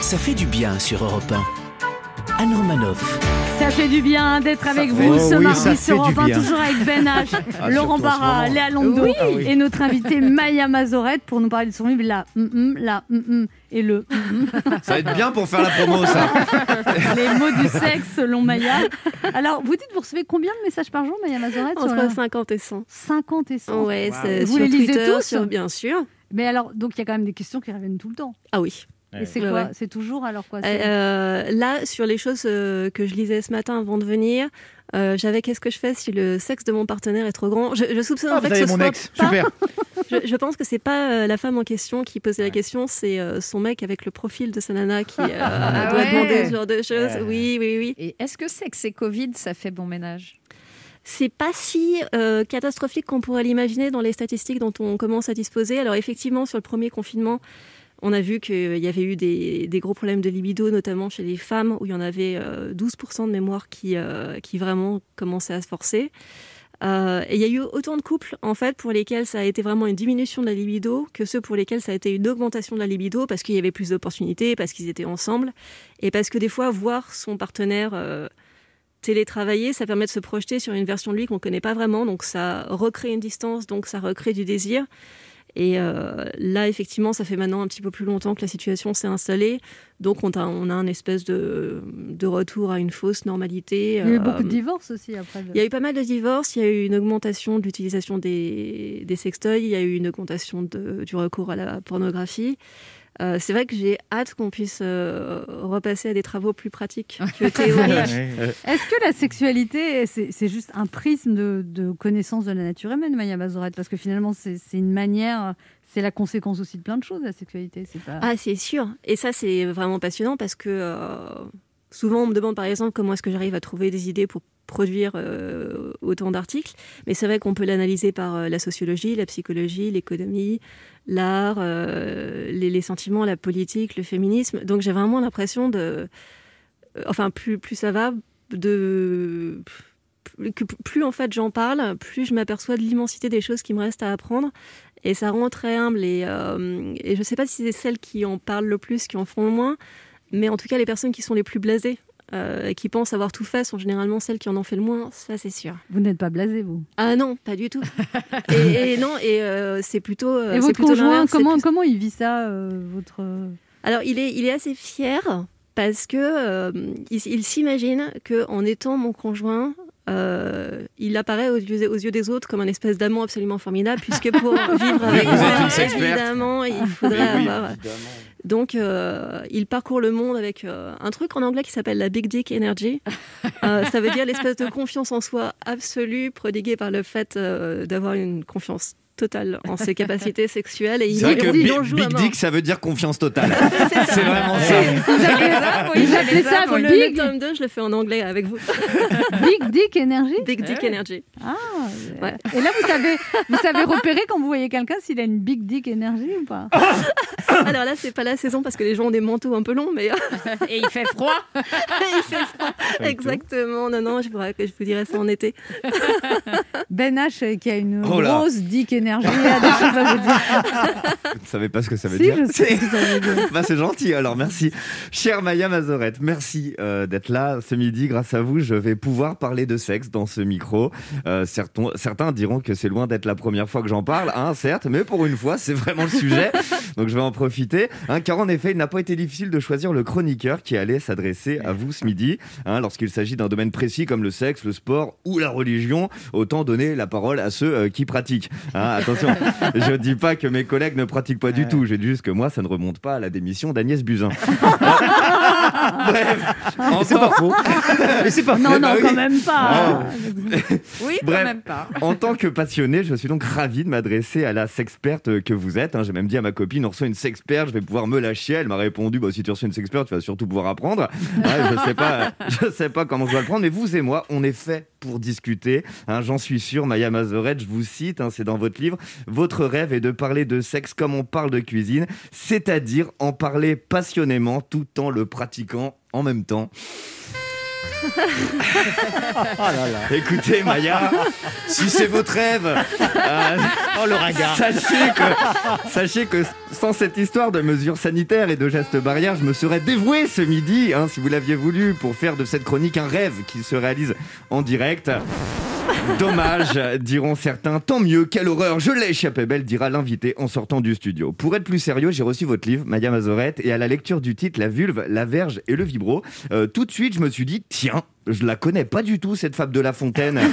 Ça fait du bien sur Europe 1. Anne Romanoff. Ça fait du bien d'être avec vous Oh ce oui, mardi sur Europe 1, bien. toujours avec Ben H, Ah, Laurent ce Barra. Léa Londo Oui. Ah oui. et notre invité Maya Mazoret pour nous parler de son livre La hum, hum, la hum, hum et le hum, Ça va être bien pour faire la promo ça. les mots du sexe selon Maya. Alors, vous dites, vous recevez combien de messages par jour, Maya Mazoret sur entre la- 50 et 100. 50 et 100. Ouais, Wow. c'est Vous sur les lisez Twitter, tous sur- bien sûr. Mais alors, donc il y a quand même des questions qui reviennent tout le temps. Ah oui. Et c'est quoi ouais. C'est toujours alors quoi c'est- Euh, là, sur les choses euh, que je lisais ce matin avant de venir, euh, j'avais qu'est-ce que je fais si le sexe de mon partenaire est trop grand? Je, je soupçonne Ah, en fait vous que ce mon soit ex, pas- super. Je, je pense que c'est pas euh, la femme en question qui posait la question, c'est euh, son mec avec le profil de sa nana qui euh, Ah doit ouais. demander ce genre de choses. Ouais. Oui, oui, oui. Et est-ce que c'est que c'est Covid, ça fait bon ménage? C'est pas si euh, catastrophique qu'on pourrait l'imaginer dans les statistiques dont on commence à disposer. Alors effectivement, sur le premier confinement, on a vu qu'il y avait eu des, gros problèmes de libido, notamment chez les femmes, où il y en avait euh, 12% de mémoire qui, euh, qui vraiment commençaient à se forcer. Euh, et il y a eu autant de couples, en fait, pour lesquels ça a été vraiment une diminution de la libido que ceux pour lesquels ça a été une augmentation de la libido parce qu'il y avait plus d'opportunités, parce qu'ils étaient ensemble, et parce que des fois, voir son partenaire euh, télétravailler, ça permet de se projeter sur une version de lui qu'on ne connaît pas vraiment, donc ça recrée une distance, donc ça recrée du désir. Et euh, là, effectivement, ça fait maintenant un petit peu plus longtemps que la situation s'est installée. Donc, on a, on a un espèce de, de retour à une fausse normalité. Il y a eu Euh, beaucoup de divorces aussi après. le- il y a eu pas mal de divorces, il y a eu une augmentation de l'utilisation des, des sextoys, il y a eu une augmentation de- du recours à la pornographie. Euh, c'est vrai que j'ai hâte qu'on puisse euh, repasser à des travaux plus pratiques que théoriques. Est-ce que la sexualité, c'est c'est juste un prisme de, de connaissance de la nature humaine, Maya Mazoret? Parce que finalement, c'est c'est une manière, c'est la conséquence aussi de plein de choses, la sexualité. C'est pas... Ah, c'est sûr. Et ça, c'est vraiment passionnant parce que euh, souvent, on me demande par exemple comment est-ce que j'arrive à trouver des idées pour produire euh, autant d'articles. Mais c'est vrai qu'on peut l'analyser par euh, la sociologie, la psychologie, l'économie, l'art, euh, les, sentiments, la politique, le féminisme. Donc j'ai vraiment l'impression de... Enfin, plus, plus ça va, de... plus- en fait j'en parle, plus je m'aperçois de l'immensité des choses qui me restent à apprendre. Et ça rend très humble. Et, et je ne sais pas si c'est celles qui en parlent le plus, qui en font le moins, mais en tout cas les personnes qui sont les plus blasées euh, qui pensent avoir tout fait sont généralement celles qui en ont fait le moins, ça c'est sûr. Vous n'êtes pas blasé, vous? Ah non, pas du tout. et, et non, et euh, c'est plutôt. euh, Et votre plutôt conjoint, comment, plus- comment il vit ça, votre... Alors, il est, il est assez fier parce que euh, il, il s'imagine que en étant mon conjoint, euh, il apparaît aux yeux, aux yeux des autres comme un espèce d'amant absolument formidable, puisque pour vivre avec sexperte. évidemment, il faudrait oui, avoir. évidemment. Donc, euh, il parcourt le monde avec euh, un truc en anglais qui s'appelle la Big Dick Energy. Ça veut dire l'espèce de confiance en soi absolue, prodiguée par le fait d'avoir une confiance totale en ses capacités sexuelles. Et C'est vrai que il Big. Dick, ça veut dire confiance totale. c'est vraiment ça. Ils appelaient ça Pour le, Big, le tome 2, je le fais en anglais avec vous. Big Dick Energy Big Dick Energy. Ah, Ouais. Et là, vous savez, vous savez repérer quand vous voyez quelqu'un s'il a une Big Dick Energy ou pas Alors là, c'est pas la saison parce que les gens ont des manteaux un peu longs, mais Et il fait froid. il fait froid. Exactement. Non, non, je vous, je vous dirai ça en été. Ben H, euh, qui a une Oh grosse Dick Energy, a des choses à vous dire. Vous ne savez pas ce que ça veut Si, dire je sais ce que ça veut dire. Bah, c'est gentil, alors merci. Chère Maya Mazorette, merci euh, d'être là ce midi. Grâce à vous, je vais pouvoir parler de sexe dans ce micro. Euh, certains, certains diront que c'est loin d'être la première fois que j'en parle, hein, certes, mais pour une fois, c'est vraiment le sujet. Donc je vais en profiter. Hein, car en effet, il n'a pas été difficile de choisir le chroniqueur qui allait s'adresser à vous ce midi. Hein, Lorsqu'il s'agit d'un domaine précis comme le sexe, le sport ou la religion, autant donner la parole à ceux euh, qui pratiquent. Hein, attention, je dis pas que mes collègues ne pratiquent pas du tout. Je dis juste que moi, ça ne remonte pas à la démission d'Agnès Buzyn. Bref, en C'est pas tant, faux. Mais c'est pas Non, non, bah oui. quand même pas. Oui, quand Bref. même pas. en tant que passionné, je suis donc ravi de m'adresser à la sexperte que vous êtes. hein. J'ai même dit à ma copine, on reçoit une sexperte, je vais pouvoir me lâcher. Elle m'a répondu, bah, si tu reçois une sexperte, tu vas surtout pouvoir apprendre. Ouais, je sais pas, je sais pas comment je dois le prendre, mais vous et moi, on est fait pour discuter. hein. J'en suis sûr, Maya Mazoret, je vous cite, hein, c'est dans votre livre. Votre rêve est de parler de sexe comme on parle de cuisine, c'est-à-dire en parler passionnément tout en le pratiquant en même temps. Écoutez, Maya, si c'est votre rêve, euh, Oh, le ringard. Sachez que, sachez que sans cette histoire de mesures sanitaires et de gestes barrières, je me serais dévoué ce midi, hein, si vous l'aviez voulu, pour faire de cette chronique un rêve qui se réalise en direct. Dommage, diront certains. Tant mieux, quelle horreur, je l'ai échappé belle, dira l'invité en sortant du studio. Pour être plus sérieux, j'ai reçu votre livre, Maya Mazorette, et à la lecture du titre La vulve, la verge et le vibro, euh, tout de suite, je me suis dit, tiens, je la connais pas du tout, cette fable de La Fontaine.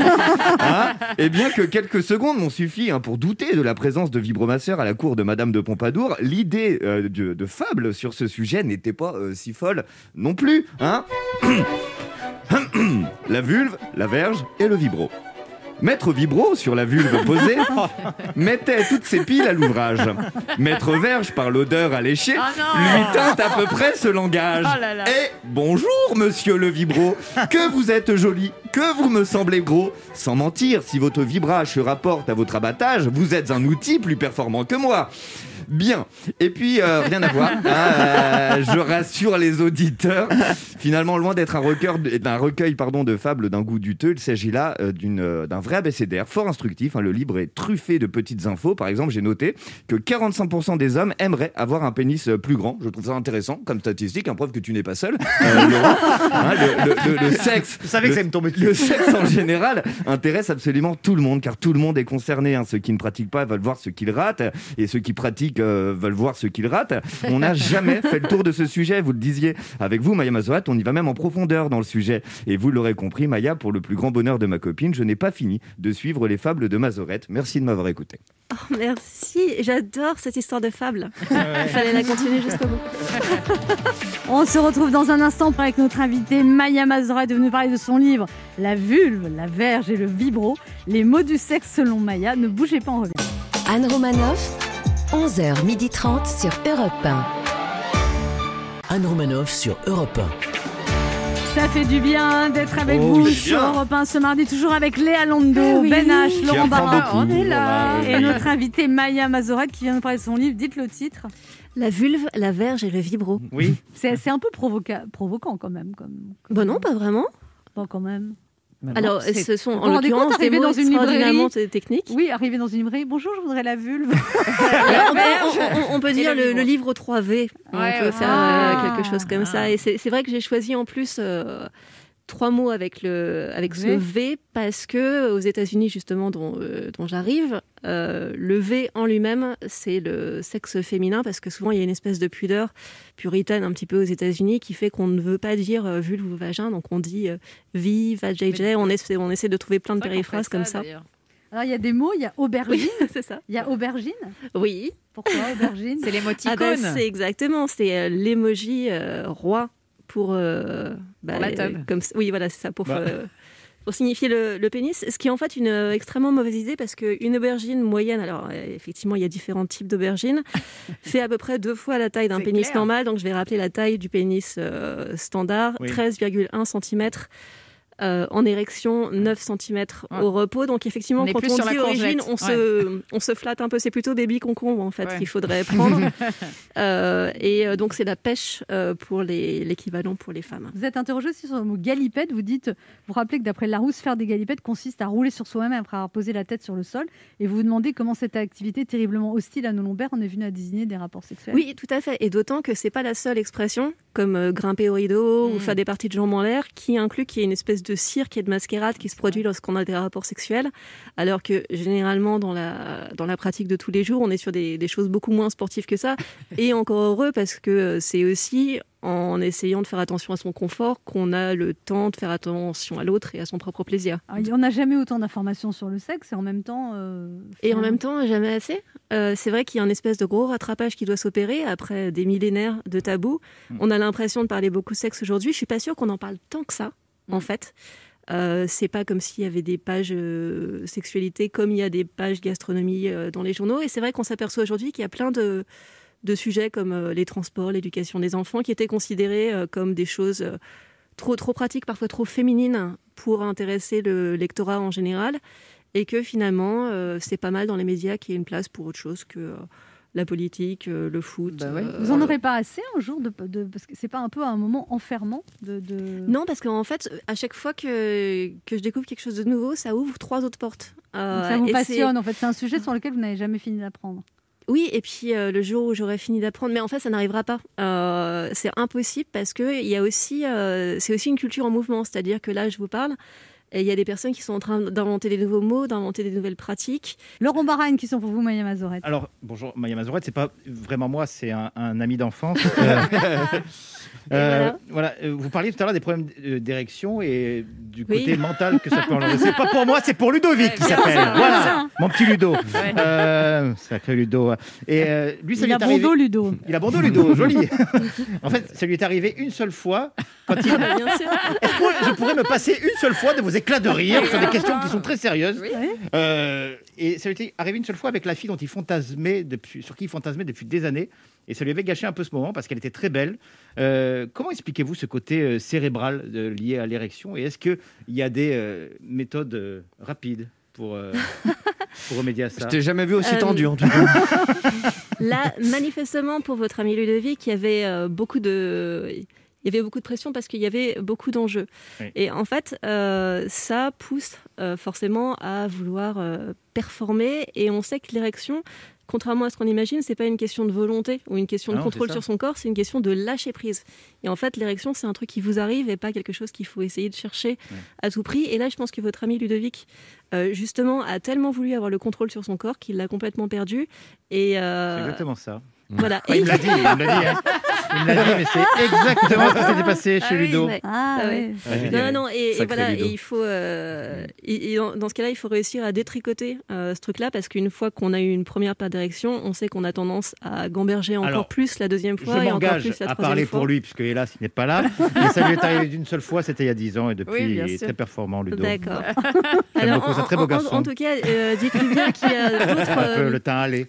Hein et bien que quelques secondes m'ont suffi hein, pour douter de la présence de vibromasseurs à la cour de Madame de Pompadour, l'idée euh, de, de fable sur ce sujet n'était pas euh, si folle non plus. Hein la vulve, la verge et le vibro. Maître Vibro, sur la vulve posée, mettait toutes ses piles à l'ouvrage. Maître Verge, par l'odeur alléchée, Oh non lui tinte à peu près ce langage. Oh là là. Et bonjour, monsieur le vibro, que vous êtes joli, que vous me semblez gros. Sans mentir, si votre vibrage se rapporte à votre abattage, vous êtes un outil plus performant que moi. Bien. Et puis, euh, rien à voir. hein, euh, je rassure les auditeurs. Finalement, loin d'être un recueil, d'un recueil pardon, de fables d'un goût duteux, il s'agit là euh, d'un vrai abécédaire fort instructif. hein. Le livre est truffé de petites infos. Par exemple, j'ai noté que 45% des hommes aimeraient avoir un pénis plus grand. Je trouve ça intéressant comme statistique, hein, preuve que tu n'es pas seul. Hein, le, le- le- le sexe. Je savais que ça me dessus. le sexe en général intéresse absolument tout le monde, car tout le monde est concerné. Ceux qui ne pratiquent pas veulent voir ce qu'ils ratent, et ceux qui pratiquent euh, veulent voir ce qu'ils ratent. On n'a jamais fait le tour de ce sujet, vous le disiez. Avec vous, Maya Mazorat, on y va même en profondeur dans le sujet. Et vous l'aurez compris, Maya, pour le plus grand bonheur de ma copine, je n'ai pas fini de suivre les fables de Mazorette. Merci de m'avoir écouté. Oh, merci, j'adore cette histoire de fable. Il fallait la continuer jusqu'au bout. On se retrouve dans un instant avec notre invitée Maya Mazora de nous parler de son livre La vulve, la verge et le vibro, les mots du sexe selon Maya. Ne bougez pas, on revient. Anne Romanoff, 11h30 sur Europe 1. Anne Romanoff sur Europe Ça fait du bien d'être avec Oh, vous sur bien. Europe 1 ce mardi, toujours avec Léa Lando, Eh oui. Ben H, Laurent Barra, on est là. Voilà, Et notre invitée Maya Mazora qui vient nous parler de son livre. Dites le titre. La vulve, la verge et le vibro. Oui. C'est un peu provoca- provoquant quand même. Comme, Bon non, pas vraiment. Bon, quand même. Alors, ce sont en l'occurrence des mots dans une librairie. Oui, arriver dans une librairie. Bonjour, je voudrais la vulve. on, on- on- on peut Et dire le livre 3V. On Ouais, peut ouais. faire Ah. euh, quelque chose comme ça. Et c'est c'est vrai que j'ai choisi en plus euh, trois mots avec, le, avec ce V. V parce que aux États-Unis, justement, dont, euh, dont j'arrive, euh, le V en lui-même, c'est le sexe féminin parce que souvent il y a une espèce de pudeur puritaine un petit peu aux États-Unis qui fait qu'on ne veut pas dire euh, vulve ou vagin. Donc on dit euh, V, vajayjay. On essaie, on essaie de trouver plein de périphrases comme ça. Alors, il y a des mots, il y a aubergine. c'est ça. Il y a aubergine. Oui. Pourquoi aubergine? C'est l'émoticône. Ah bah, c'est exactement, c'est l'emoji euh, roi pour, euh, bah, Pour la tub. comme oui voilà c'est ça pour Bah. euh, pour signifier le, le pénis, ce qui est en fait une euh, extrêmement mauvaise idée parce qu'une aubergine moyenne, alors euh, effectivement il y a différents types d'aubergines, fait à peu près deux fois la taille d'un pénis clair. normal. Donc je vais rappeler la taille du pénis euh, standard, Oui. 13,1 cm. Euh, en érection, 9 cm Ouais. au repos. Donc effectivement, On quand on dit origine, on, se, on se flatte un peu. C'est plutôt baby concombre en fait Ouais. qu'il faudrait prendre. Euh, et euh, donc c'est la pêche euh, pour l'équivalent pour les femmes. Vous êtes interrogé aussi sur le mot galipette. Vous dites, vous rappelez que d'après Larousse, faire des galipettes consiste à rouler sur soi-même après avoir posé la tête sur le sol. Et vous vous demandez comment cette activité terriblement hostile à nos lombaires en est venue à désigner des rapports sexuels. Oui, tout à fait. Et d'autant que c'est pas la seule expression, comme euh, grimper au rideau ou Mm. faire des parties de jambes en l'air, qui inclut qu'il y a une espèce de cirque et de mascarade qui se produit lorsqu'on a des rapports sexuels, alors que généralement dans la, dans la pratique de tous les jours, on est sur des, des choses beaucoup moins sportives que ça. et encore heureux parce que euh, c'est aussi en essayant de faire attention à son confort qu'on a le temps de faire attention à l'autre et à son propre plaisir. Alors, on n'a jamais autant d'informations sur le sexe et en même temps. euh, Et en même temps, jamais assez. Euh, c'est vrai qu'il y a un espèce de gros rattrapage qui doit s'opérer après des millénaires de tabous. Mm. On a l'impression de parler beaucoup de sexe aujourd'hui. Je suis pas sûre qu'on en parle tant que ça, en fait. Euh, c'est pas comme s'il y avait des pages euh, sexualité comme il y a des pages gastronomie euh, dans les journaux. Et c'est vrai qu'on s'aperçoit aujourd'hui qu'il y a plein de, de sujets comme euh, les transports, l'éducation des enfants, qui étaient considérés comme des choses trop, trop pratiques, parfois trop féminines pour intéresser le lectorat en général et que finalement, c'est pas mal dans les médias qu'il y ait une place pour autre chose que la politique, euh, le foot. Bah ouais. euh, Vous en aurez pas assez un jour de, de- parce que c'est pas un peu un moment enfermant de. de- Non, parce qu'en fait, à chaque fois que, que je découvre quelque chose de nouveau, ça ouvre trois autres portes. Euh, ça vous passionne en fait. C'est un sujet sur lequel vous n'avez jamais fini d'apprendre. Oui, et puis euh, le jour où j'aurai fini d'apprendre, mais en fait, ça n'arrivera pas. Euh, c'est impossible parce que il y a aussi, euh, c'est aussi une culture en mouvement. C'est-à-dire que là, je vous parle, et il y a des personnes qui sont en train d'inventer des nouveaux mots, d'inventer des nouvelles pratiques. Laurent Barra, une question pour vous, Maya Mazorette. Alors, bonjour, Maya Mazorette, c'est pas vraiment moi, c'est un, un ami d'enfance. Euh, euh, voilà. euh, vous parliez tout à l'heure des problèmes d'érection et du Oui. côté mental que ça peut enlever. C'est pas pour moi, c'est pour Ludovic qui s'appelle. Voilà, mon petit Ludo. Ouais. Euh, sacré Ludo. Et euh, lui, ça Il lui a est bon arrivé. dos, Ludo. Il a bon dos, Ludo, joli. en fait, ça lui est arrivé une seule fois. Quand il... Bien sûr. Est-ce que je pourrais me passer une seule fois de vos éclats de rire sur des questions qui sont très sérieuses Oui. Euh, Et ça lui est arrivé une seule fois avec la fille dont il fantasmait depuis, sur qui il fantasmait depuis des années. Et ça lui avait gâché un peu ce moment parce qu'elle était très belle. Euh, comment expliquez-vous ce côté euh, cérébral euh, lié à l'érection? Et est-ce qu'il y a des euh, méthodes euh, rapides pour, euh, pour remédier à Je ça t'ai jamais vu aussi Euh, tendu en tout cas. Là, manifestement, pour votre ami Ludovic, il y avait euh, beaucoup de. Il y avait beaucoup de pression parce qu'il y avait beaucoup d'enjeux. Oui. Et en fait, euh, ça pousse euh, forcément à vouloir euh, performer. Et on sait que l'érection, contrairement à ce qu'on imagine, c'est pas une question de volonté ou une question Ah de non, contrôle sur son corps, c'est une question de lâcher prise. Et en fait, l'érection, c'est un truc qui vous arrive et pas quelque chose qu'il faut essayer de chercher Ouais. à tout prix. Et là, je pense que votre ami Ludovic, euh, justement, a tellement voulu avoir le contrôle sur son corps qu'il l'a complètement perdu. Et C'est exactement ça. Voilà. Ouais, il me l'a dit, il me l'a dit. hein. Il me l'a dit, mais c'est exactement ce qui s'était passé chez Ah oui, Ludo. Ouais. Ah, Ah ouais. ouais. Ouais, je Non, non, et, et voilà, Ludo. et il faut, euh, et- et dans, dans ce cas-là, il faut réussir à détricoter euh, ce truc-là parce qu'une fois qu'on a eu une première paire d'érection, on sait qu'on a tendance à gamberger encore Alors, plus la deuxième fois et encore plus la à parler fois. pour lui, puisque hélas, il n'est pas là. Mais ça lui est arrivé d'une seule fois, c'était il y a 10 ans, et depuis, Oui, il est très performant, Ludo. D'accord. J'aime beaucoup, un très beau en, en- garçon. en tout cas, euh, dites-lui bien qu'il y a d'autres. Un peu euh, le teint allé.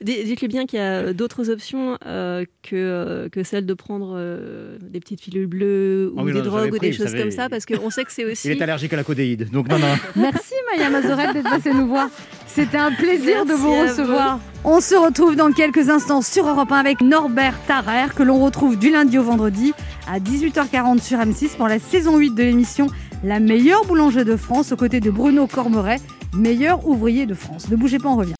Di- Dites-lui bien qu'il y a d'autres options euh, que, euh, que celle de prendre euh, des petites pilules bleues ou Ah oui, des non, drogues ou pris, des choses savez, comme ça, parce qu'on sait que c'est aussi. Il est allergique à la codéïde, donc non, non. Merci Maya Mazorette d'être passée nous voir. C'était un plaisir de vous recevoir. On se retrouve dans quelques instants sur Europe 1 avec Norbert Tarrer que l'on retrouve du lundi au vendredi à 18h40 sur M6 pour la saison 8 de l'émission la meilleure boulangerie de France aux côtés de Bruno Cormeret, meilleur ouvrier de France. Ne bougez pas, on revient.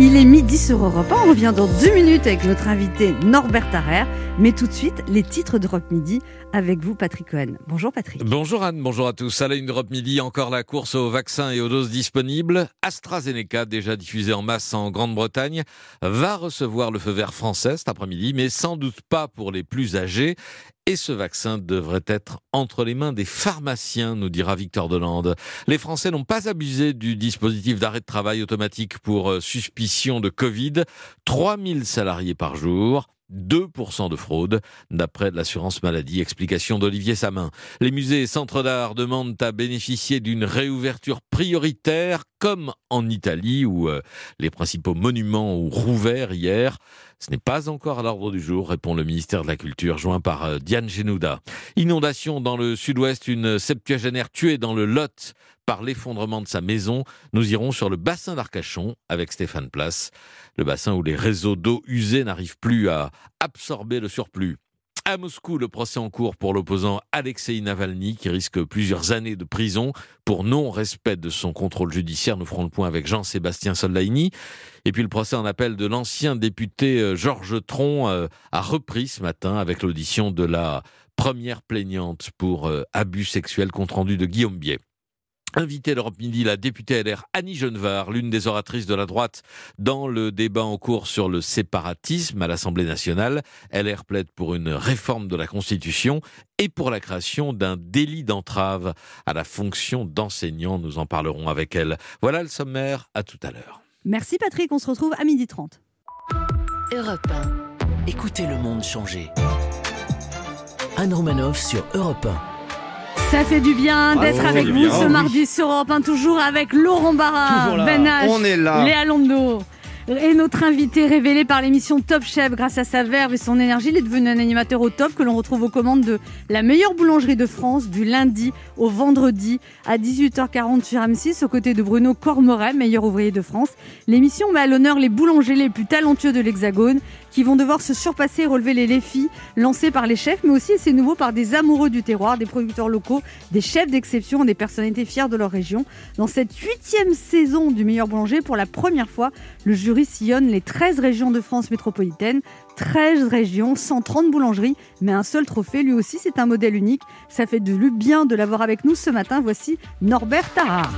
Il est midi sur Europe 1. On revient dans deux minutes avec notre invité Norbert Tarrer. Mais tout de suite, les titres d'Europe Midi avec vous, Patrick Cohen. Bonjour Patrick. Bonjour Anne, bonjour à tous. À la une d'Europe Midi, encore la course aux vaccins et aux doses disponibles. AstraZeneca, déjà diffusé en masse en Grande-Bretagne, va recevoir le feu vert français cet après-midi, mais sans doute pas pour les plus âgés. Et ce vaccin devrait être entre les mains des pharmaciens, nous dira Victor Delande. Les Français n'ont pas abusé du dispositif d'arrêt de travail automatique pour euh, suspicion de Covid. 3000 salariés par jour. 2% de fraude, d'après l'assurance maladie. Explication d'Olivier Samin. Les musées et centres d'art demandent à bénéficier d'une réouverture prioritaire, comme en Italie, où euh, les principaux monuments ont rouvert hier. Ce n'est pas encore à l'ordre du jour, répond le ministère de la Culture, joint par euh, Diane Genouda. Inondation dans le sud-ouest, une septuagénaire tuée dans le Lot par l'effondrement de sa maison. Nous irons sur le bassin d'Arcachon avec Stéphane Place, le bassin où les réseaux d'eau usée n'arrivent plus à absorber le surplus. À Moscou, le procès en cours pour l'opposant Alexei Navalny, qui risque plusieurs années de prison pour non-respect de son contrôle judiciaire. Nous ferons le point avec Jean-Sébastien Soldaini. Et puis le procès en appel de l'ancien député euh, Georges Tron euh, a repris ce matin avec l'audition de la première plaignante pour euh, abus sexuels compte rendu de Guillaume Biet. Invité l'Europe Midi, la députée LR Annie Genevard, l'une des oratrices de la droite dans le débat en cours sur le séparatisme à l'Assemblée nationale. LR plaide pour une réforme de la Constitution et pour la création d'un délit d'entrave à la fonction d'enseignant. Nous en parlerons avec elle. Voilà le sommaire, à tout à l'heure. Merci Patrick, on se retrouve à midi 30. Europe Écoutez le monde changer. Anne Romanoff sur Europe 1. Ça fait du bien d'être avec vous bien. ce mardi sur Europe 1, toujours avec Laurent Barra. Ben H, On est là. Léa Londo. Et notre invité révélé par l'émission Top Chef grâce à sa verve et son énergie, il est devenu un animateur au top que l'on retrouve aux commandes de la meilleure boulangerie de France du lundi au vendredi à 18h40 sur M6 aux côtés de Bruno Cormeret, meilleur ouvrier de France. L'émission met à l'honneur les boulangers les plus talentueux de l'Hexagone qui vont devoir se surpasser et relever les défis lancés par les chefs, mais aussi, et c'est nouveau, par des amoureux du terroir, des producteurs locaux, des chefs d'exception, des personnalités fières de leur région. Dans cette huitième saison du meilleur boulanger, pour la première fois, le jury sillonne les 13 régions de France métropolitaine. 13 régions, 130 boulangeries, mais un seul trophée, lui aussi, c'est un modèle unique. Ça fait de lui bien de l'avoir avec nous ce matin. Voici Norbert Tarare.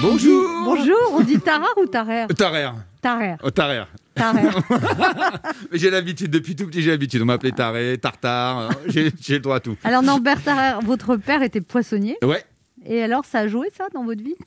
Bonjour Bonjour, on dit Tarare ou Tarare? Tarer. Tarare. Oh, Tarer. Mais j'ai l'habitude, depuis tout petit, j'ai l'habitude. On m'appelait Taré, Tartare, hein, j'ai j'ai le droit à tout. Alors Norbert Tarare, votre père était poissonnier. Ouais, Et alors, ça a joué ça dans votre vie? euh,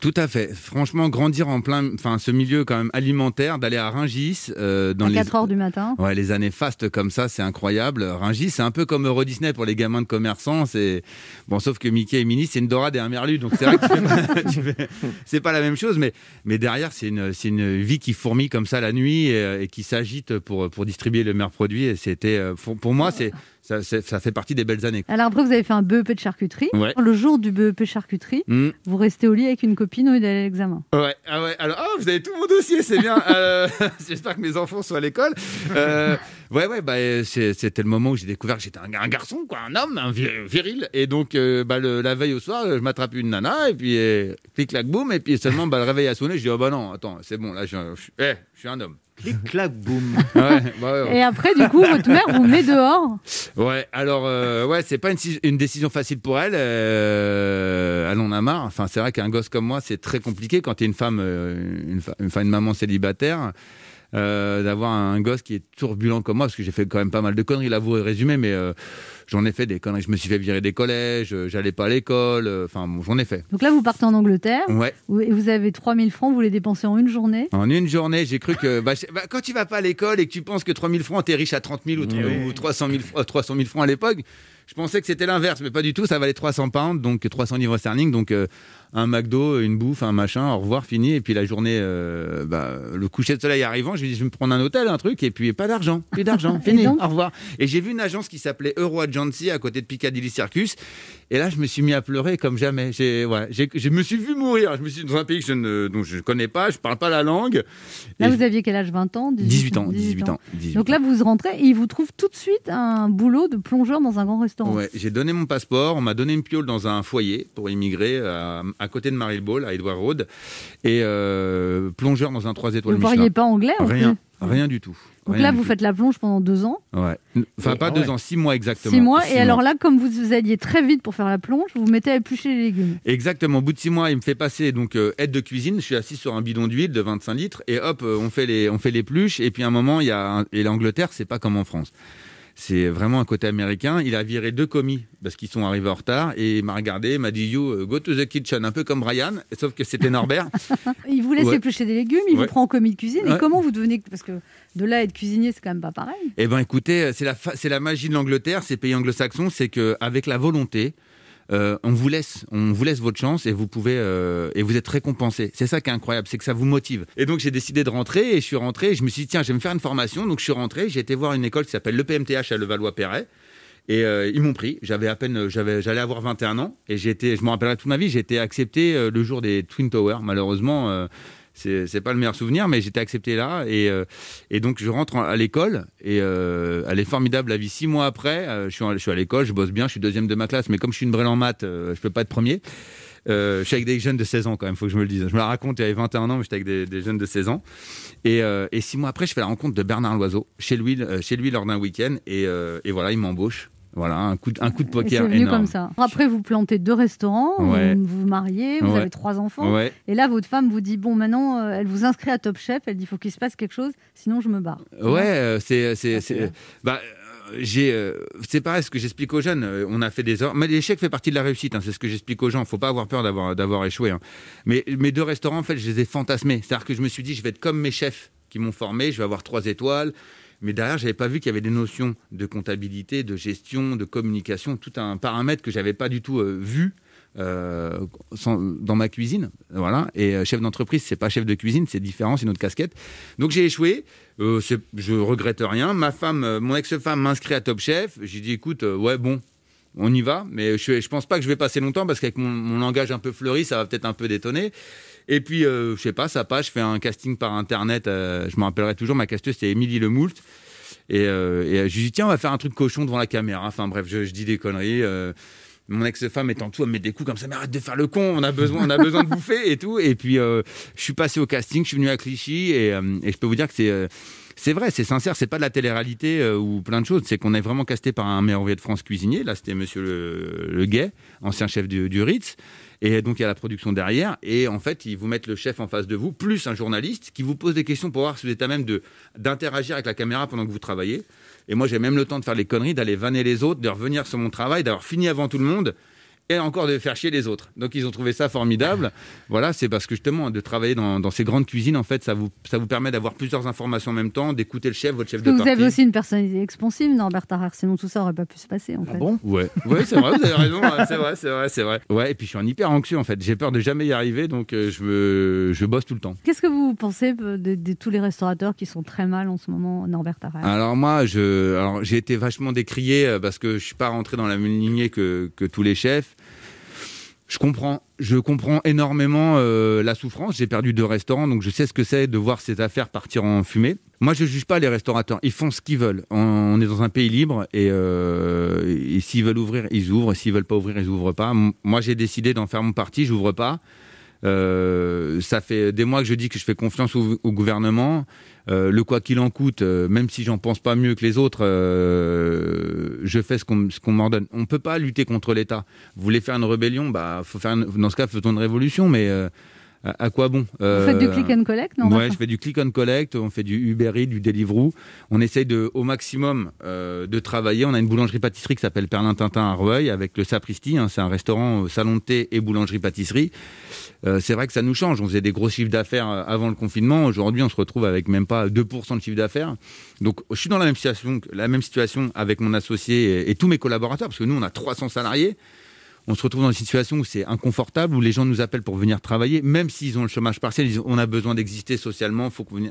tout à fait. Franchement, grandir en plein, enfin, ce milieu quand même alimentaire, d'aller à Ringis euh, dans À les 4 heures du matin. Ouais, les années fastes comme ça, c'est incroyable. Ringis, c'est un peu comme Euro Disney pour les gamins de commerçants. C'est bon, sauf que Mickey et Minnie, c'est une dorade et un merlu, donc c'est vrai que tu fais c'est pas la même chose, mais mais derrière, c'est une c'est une vie qui fourmille comme ça la nuit et, et qui s'agite pour pour distribuer le meilleur produit. Et c'était euh, pour, pour moi, c'est ça, fait partie des belles années. Alors après, vous avez fait un BEP de charcuterie. Ouais. Le jour du BEP charcuterie, Hmm. vous restez au lit avec une copine ou d'aller à l'examen. Ouais, ah ouais, alors, oh, vous avez tout mon dossier, c'est bien. Euh, J'espère que mes enfants sont à l'école. Euh, ouais, ouais, bah, c'était le moment où j'ai découvert que j'étais un, un garçon, quoi, un homme, un vi- viril. Et donc, euh, bah, le- la veille au soir, je m'attrape une nana, et puis, euh, clic, clac, boum, et puis seulement, bah, le réveil a sonné, je dis, oh bah non, attends, c'est bon, là, je, je, eh, je suis un homme. Clic, clac, boum. Ouais, bah, ouais, ouais. Et après, du coup, votre mère vous met dehors. Ouais, alors euh, ouais, c'est pas une, si- une décision facile pour elle. Euh, elle en a marre. Enfin, c'est vrai qu'un gosse comme moi, c'est très compliqué quand tu es une femme, euh, une, une, une maman célibataire. euh, d'avoir un gosse qui est turbulent comme moi, parce que j'ai fait quand même pas mal de conneries, l'avouer et résumé, mais euh, j'en ai fait des conneries. Je me suis fait virer des collèges, euh, j'allais pas à l'école, euh, enfin, bon, j'en ai fait. Donc là, vous partez en Angleterre. Ouais. vous- Et vous avez 3000 francs, vous les dépensez en une journée. En une journée, j'ai cru que bah, bah, quand tu vas pas à l'école et que tu penses que 3000 francs, t'es riche à 30 000 ou, tr- ou 300, 000, fr- euh, 300 000 francs à l'époque, je pensais que c'était l'inverse, mais pas du tout. Ça valait 300 pounds, donc 300 livres sterling, donc euh, un McDo, une bouffe, un machin, au revoir, fini. Et puis la journée, euh, bah, le coucher de soleil arrivant, je me dis, je vais me prendre un hôtel, un truc, et puis pas d'argent, plus d'argent, fini, au revoir. Et j'ai vu une agence qui s'appelait Euro Agent Chancy, à côté de Piccadilly Circus. Et là, je me suis mis à pleurer comme jamais. J'ai, ouais, je me suis vu mourir. Je me suis dans un pays que je ne, dont je ne connais pas, je parle pas la langue. Là, vous aviez quel âge 20 ans 18 ans, 18 ans. 18 Donc là, vous rentrez et il vous trouve tout de suite un boulot de plongeur dans un grand restaurant. Ouais, j'ai donné mon passeport, on m'a donné une piole dans un foyer pour immigrer à, à côté de Marylebone, à Edward Road, et euh, plongeur dans un 3 étoiles Vous ne parliez pas anglais en Rien, rien du tout. Donc Rien là, vous tout. faites la plonge pendant deux ans. Ouais. Enfin, Et- pas Ah deux ans, six mois exactement. Six mois. Six et alors là, comme vous, vous alliez très vite pour faire la plonge, vous vous mettez à éplucher les légumes. Exactement. Au bout de six mois, il me fait passer donc euh, aide de cuisine. Je suis assis sur un bidon d'huile de 25 litres et hop, euh, on fait les on fait les pluches. Et puis à un moment, il y a un- et l'Angleterre, c'est pas comme en France. C'est vraiment un côté américain. Il a viré deux commis parce qu'ils sont arrivés en retard et il m'a regardé, il m'a dit you euh, go to the kitchen, un peu comme Brian, sauf que c'était Norbert. Il vous laisse Ouais. éplucher des légumes, il vous prend en commis de cuisine. Et comment vous devenez. Parce que de là à être cuisinier, c'est quand même pas pareil. Eh ben, écoutez, c'est la fa- la magie de l'Angleterre, ces pays anglo-saxons, c'est que avec la volonté. Euh, on vous laisse, on vous laisse votre chance et vous pouvez euh, et vous êtes récompensé. C'est ça qui est incroyable, c'est que ça vous motive. Et donc j'ai décidé de rentrer et je suis rentré. Et je me suis dit tiens, je vais me faire une formation. Donc je suis rentré. J'ai été voir une école qui s'appelle le PMTH à Levallois-Perret. Et euh, ils m'ont pris. J'avais à peine, j'avais, j'allais avoir 21 ans et été, je me rappellerai toute ma vie. J'ai été accepté euh, le jour des Twin Towers. Malheureusement, euh, c'est, pas le meilleur souvenir, mais j'étais accepté là et, euh, et donc je rentre en- à l'école et euh, elle est formidable la vie. Six mois après, euh, je suis, je suis à l'école, je bosse bien, je suis deuxième de ma classe, mais comme je suis une brêle en maths, je peux pas être premier. Je suis avec des jeunes de 16 ans quand même, faut que je me le dise. Je me la raconte, avait 21 ans, mais j'étais avec des, jeunes de 16 ans. Et, six mois après, je fais la rencontre de Bernard Loiseau chez lui, chez lui lors d'un week-end. Et, et voilà, il m'embauche. Voilà, un coup de, un coup de poker venu énorme. comme ça. Après, vous plantez deux restaurants, Ouais. vous vous mariez, vous Ouais. avez trois enfants. Ouais. Et là, votre femme vous dit bon, maintenant, euh, elle vous inscrit à Top Chef. Elle dit faut qu'il se passe quelque chose, sinon je me barre. Ouais, euh, c'est c'est c'est bah euh, euh, c'est pareil ce que j'explique aux jeunes, euh, on a fait des mais l'échec fait partie de la réussite hein, c'est ce que j'explique aux gens, faut pas avoir peur d'avoir d'avoir échoué hein. Mais mes deux restaurants en fait, je les ai fantasmés, c'est-à-dire que je me suis dit je vais être comme mes chefs qui m'ont formé, je vais avoir trois étoiles. Mais derrière, j'avais pas vu qu'il y avait des notions de comptabilité, de gestion, de communication, tout un paramètre que j'avais pas du tout euh, vu euh, dans ma cuisine. Voilà. Et euh, chef d'entreprise, c'est pas chef de cuisine, c'est différent, c'est une autre casquette. Donc j'ai échoué. Je regrette rien. Ma femme, mon ex-femme m'inscrit à Top Chef. J'ai dit, écoute, ouais, bon, on y va. Mais je, je pense pas que je vais passer longtemps parce qu'avec mon langage un peu fleuri, ça va peut-être un peu détonner. Et puis, euh, je sais pas, ça passe. Je fais un casting par internet. euh, je me rappellerai toujours. Ma casteuse, c'est Émilie Lemoult. Et, euh, et je lui dis, tiens, on va faire un truc cochon devant la caméra. Enfin bref, je, je dis des conneries. mon ex-femme étant tout, elle me met des coups comme ça, mais arrête de faire le con, on a besoin, on a besoin de bouffer et tout. Et puis, euh, je suis passé au casting, je suis venu à Clichy et, euh, et je peux vous dire que c'est. euh, c'est vrai, c'est sincère, c'est pas de la télé-réalité ou plein de choses, c'est qu'on est vraiment casté par un meilleur ouvrier de France cuisinier. Là, c'était monsieur Le, le Guet, ancien chef du, du Ritz. Et donc, il y a la production derrière. Et en fait, ils vous mettent le chef en face de vous, plus un journaliste qui vous pose des questions pour voir si vous êtes à même d'interagir avec la caméra pendant que vous travaillez. Et moi, j'ai même le temps de faire les conneries, d'aller vanner les autres, de revenir sur mon travail, d'avoir fini avant tout le monde et encore de faire chier les autres. Donc ils ont trouvé ça formidable. Voilà, c'est parce que justement de travailler dans, dans ces grandes cuisines, en fait, ça vous, ça vous permet d'avoir plusieurs informations en même temps, d'écouter le chef, votre chef de vous partie. avez aussi une personnalité expansive, Norbert Tarrer, sinon tout ça aurait pas pu se passer en fait. bon? Ouais, ouais c'est vrai, vous avez raison, hein, c'est vrai, c'est vrai, c'est vrai. Ouais, et puis je suis un hyper anxieux en fait. J'ai peur de jamais y arriver, donc euh, je, me, je bosse tout le temps. Qu'est-ce que vous pensez de, de tous les restaurateurs qui sont très mal en ce moment, Norbert Tarrer Alors moi, je, alors j'ai été vachement décrié euh, parce que je suis pas rentré dans la même lignée que, que tous les chefs. Je comprends, je comprends énormément euh, la souffrance. J'ai perdu deux restaurants, donc je sais ce que c'est de voir ces affaires partir en fumée. Moi, je juge pas les restaurateurs. Ils font ce qu'ils veulent. On, est dans un pays libre et, euh, s'ils veulent ouvrir, ils ouvrent. S'ils veulent pas ouvrir, ils ouvrent pas. Moi, j'ai décidé d'en faire mon parti. J'ouvre pas. Euh, ça fait des mois que je dis que je fais confiance au, au gouvernement. Euh, le quoi qu'il en coûte, euh, même si j'en pense pas mieux que les autres, euh, je fais ce qu'on m'ordonne. On peut pas lutter contre l'État. Vous voulez faire une rébellion, bah faut faire une- dans ce cas faisons une révolution, mais à, quoi bon Vous faites du click and collect, non Ouais, d'accord je fais du click and collect, on fait du Uber Eats, du Deliveroo. On essaye de, au maximum euh, de travailler. On a une boulangerie-pâtisserie qui s'appelle Perlin Tintin à Rueil avec le Sapristi. hein. c'est un restaurant euh, salon de thé et boulangerie-pâtisserie. Euh, c'est vrai que ça nous change. On faisait des gros chiffres d'affaires euh, avant le confinement. Aujourd'hui, on se retrouve avec même pas 2% de chiffre d'affaires. Donc, je suis dans la même situation, la même situation avec mon associé et, et tous mes collaborateurs, parce que nous, on a 300 salariés. On se retrouve dans une situation où c'est inconfortable, où les gens nous appellent pour venir travailler, même s'ils ont le chômage partiel, on a besoin d'exister socialement, faut qu'on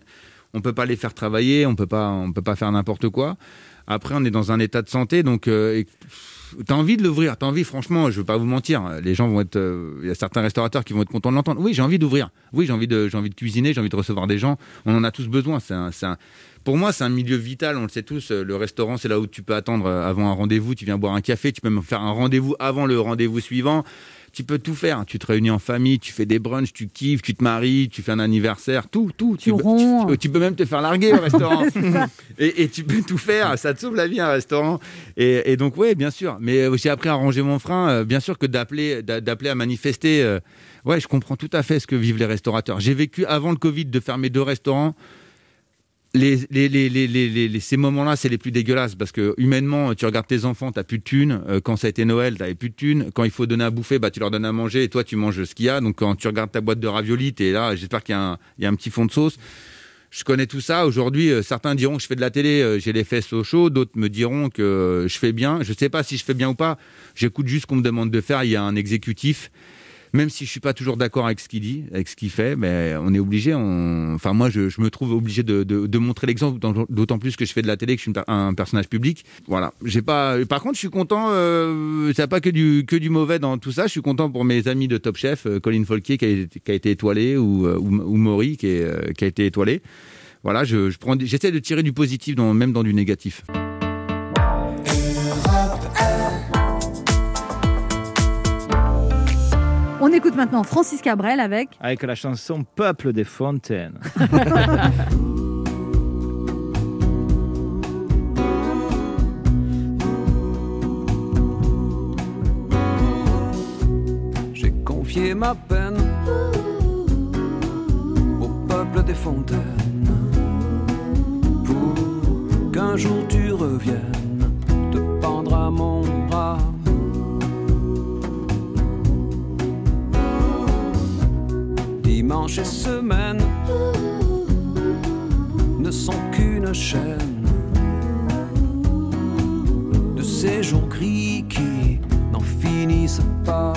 on peut pas les faire travailler, on peut pas, on peut pas faire n'importe quoi. Après, on est dans un état de santé, donc euh, T'as envie de l'ouvrir, t'as envie, franchement, je veux pas vous mentir. Les gens vont être, euh, il y a certains restaurateurs qui vont être contents de l'entendre. Oui, j'ai envie d'ouvrir. Oui, j'ai envie de, cuisiner, j'ai envie de recevoir des gens. On en a tous besoin. C'est pour moi, c'est un milieu vital. On le sait tous. Le restaurant, c'est là où tu peux attendre euh, avant un rendez-vous. Tu viens boire un café. Tu peux même faire un rendez-vous avant le rendez-vous suivant. Tu peux tout faire. Tu te réunis en famille, tu fais des brunchs, tu kiffes, tu te maries, tu fais un anniversaire, tout, tout. Tu, peux- tu- tu peux même te faire larguer au restaurant. Et, et tu peux tout faire. Ça te sauve la vie un restaurant. Et, et donc ouais, bien sûr. Mais euh, j'ai appris à ranger mon frein. euh, bien sûr que d'appeler, d'a- d'appeler à manifester. euh, ouais, je comprends tout à fait ce que vivent les restaurateurs. J'ai vécu avant le Covid de fermer deux restaurants. Les, ces moments-là, c'est les plus dégueulasses parce que humainement, tu regardes tes enfants, t'as plus de thunes. Euh, Quand ça a été Noël, t'avais plus de thunes. Quand il faut donner à bouffer, bah tu leur donnes à manger et toi tu manges ce qu'il y a. Donc quand tu regardes ta boîte de raviolis, t'es là. J'espère qu'il y, a un- petit fond de sauce. Je connais tout ça. Aujourd'hui, euh, certains diront que je fais de la télé, euh, j'ai les fesses au chaud. D'autres me diront que je fais bien. Je sais pas si je fais bien ou pas. J'écoute juste ce qu'on me demande de faire. Il y a un exécutif. Même si je suis pas toujours d'accord avec ce qu'il dit, avec ce qu'il fait, mais on est obligé. Enfin, moi, je, me trouve obligé de, montrer l'exemple, d'autant- plus que je fais de la télé, que je suis un personnage public. Voilà. J'ai pas. Par contre, je suis content. Euh, ça pas que du que du mauvais dans tout ça. Je suis content pour mes amis de Top Chef, euh, Colin Folquier qui a, été- étoilé ou euh, ou, ou Maury euh, qui a été étoilé. Voilà. Je, J'essaie de tirer du positif, même dans du négatif. Écoute maintenant Francis Cabrel avec Avec la chanson Peuple des fontaines. J'ai confié ma peine au peuple des fontaines pour qu'un jour tu reviennes te pendre à mon bras. Dimanche et semaine ne sont qu'une chaîne de ces jours gris qui n'en finissent pas.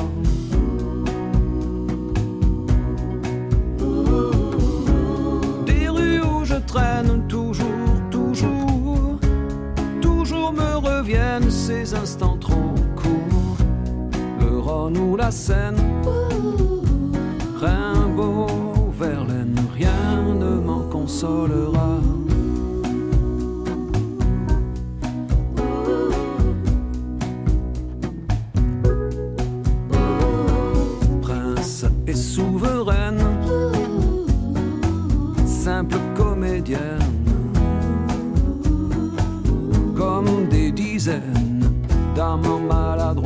Des rues où je traîne toujours, toujours, toujours me reviennent ces instants trop courts. Le Rhône ou la Seine, Prince et souveraine, simple comédienne, comme des dizaines d'amants maladroits.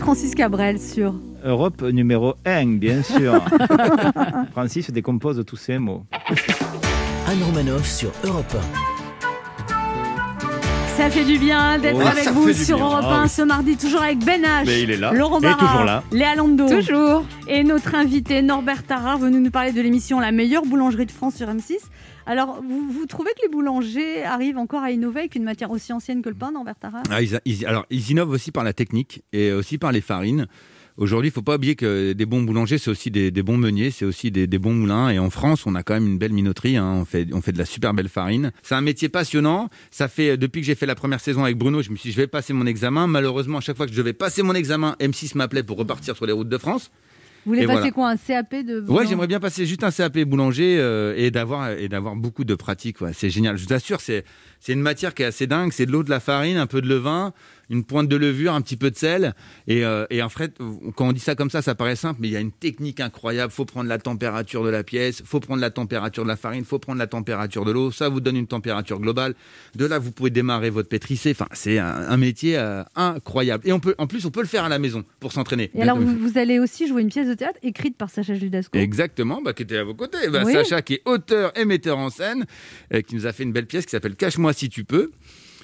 Francis Cabrel sur. Europe numéro 1, bien sûr. Francis décompose tous ces mots. Anne Romanoff sur Europe Ça fait du bien d'être avec vous sur bien. Europe Ah 1 oui. ce mardi, toujours avec Ben H, Mais il est là. Laurent Barra, toujours là. Léa Lando. Toujours. Et notre invité Norbert Tarard venu nous parler de l'émission La meilleure boulangerie de France sur M6. Alors, vous, vous trouvez que les boulangers arrivent encore à innover avec une matière aussi ancienne que le pain, Norbert Tarard Ah, ils, ils- alors, ils innovent aussi par la technique et aussi par les farines. Aujourd'hui, il faut pas oublier que des bons boulangers, c'est aussi des, des bons meuniers, c'est aussi des, des bons moulins. Et en France, on a quand même une belle minoterie. hein. On, fait, on fait de la super belle farine. C'est un métier passionnant. Ça fait depuis que j'ai fait la première saison avec Bruno, je me suis dit, je vais passer mon examen. Malheureusement, à chaque fois que je devais passer mon examen, M6 m'appelait pour repartir sur les routes de France. Vous voulez Et passer voilà. quoi Un CAP de Ouais, boulanger j'aimerais bien passer juste un CAP boulanger euh, et d'avoir et d'avoir beaucoup de pratique. Ouais. C'est génial. Je vous assure, c'est c'est une matière qui est assez dingue. C'est de l'eau, de la farine, un peu de levain, une pointe de levure, un petit peu de sel. Et, euh, et en fait, quand on dit ça comme ça, ça paraît simple, mais il y a une technique incroyable. Faut prendre la température de la pièce, faut prendre la température de la farine, faut prendre la température de l'eau. Ça vous donne une température globale. De là, vous pouvez démarrer votre pétrissé. Enfin, c'est un, un métier euh, incroyable. Et on peut, en plus, on peut le faire à la maison pour s'entraîner. Et alors, vous, vous allez aussi jouer une pièce de théâtre écrite par Sacha Judasco. Exactement, bah, qui était à vos côtés. Bah, Oui. Sacha, qui est auteur et metteur en scène, euh, qui nous a fait une belle pièce qui s'appelle Cache-moi si tu peux.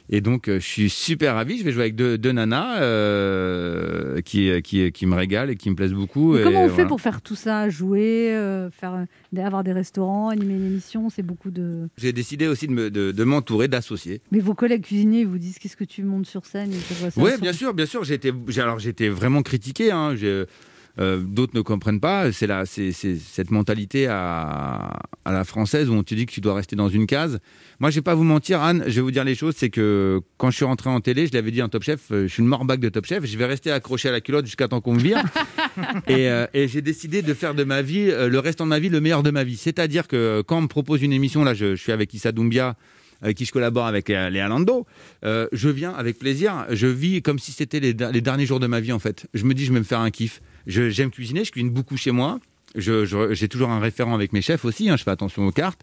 Et donc, euh, je suis super ravi. Je vais jouer avec deux, deux nanas euh, qui, qui, qui me régalent et qui me plaisent beaucoup. Et comment on fait pour faire tout ça Jouer, euh, faire, avoir des restaurants, animer une émission C'est beaucoup de. J'ai décidé aussi de me- de- de m'entourer d'associés. Mais vos collègues cuisiniers vous disent qu'est-ce que tu montes sur scène Oui, bien sûr, bien sûr. J'ai été, alors été vraiment critiqué. hein. J'ai- euh, D'autres ne comprennent pas. C'est cette mentalité à, à la française où on te dit que tu dois rester dans une case. Moi, je vais pas vous mentir, Anne. Je vais vous dire les choses. C'est que quand je suis rentré en télé, je l'avais dit en Top Chef, euh, je suis le morbac de Top Chef. Je vais rester accroché à la culotte jusqu'à temps qu'on me vire. et euh, et j'ai décidé de faire de ma vie, euh, le restant de ma vie, le meilleur de ma vie. C'est-à-dire que quand on me propose une émission, là, je, je suis avec Issa Doumbia avec qui je collabore avec Léa Lando, euh, je viens avec plaisir. Je vis comme si c'était les, der- les derniers jours de ma vie, en fait. Je me dis, je vais me faire un kiff. J'aime cuisiner, je cuisine beaucoup chez moi. J'ai toujours un référent avec mes chefs aussi, hein, je fais attention aux cartes.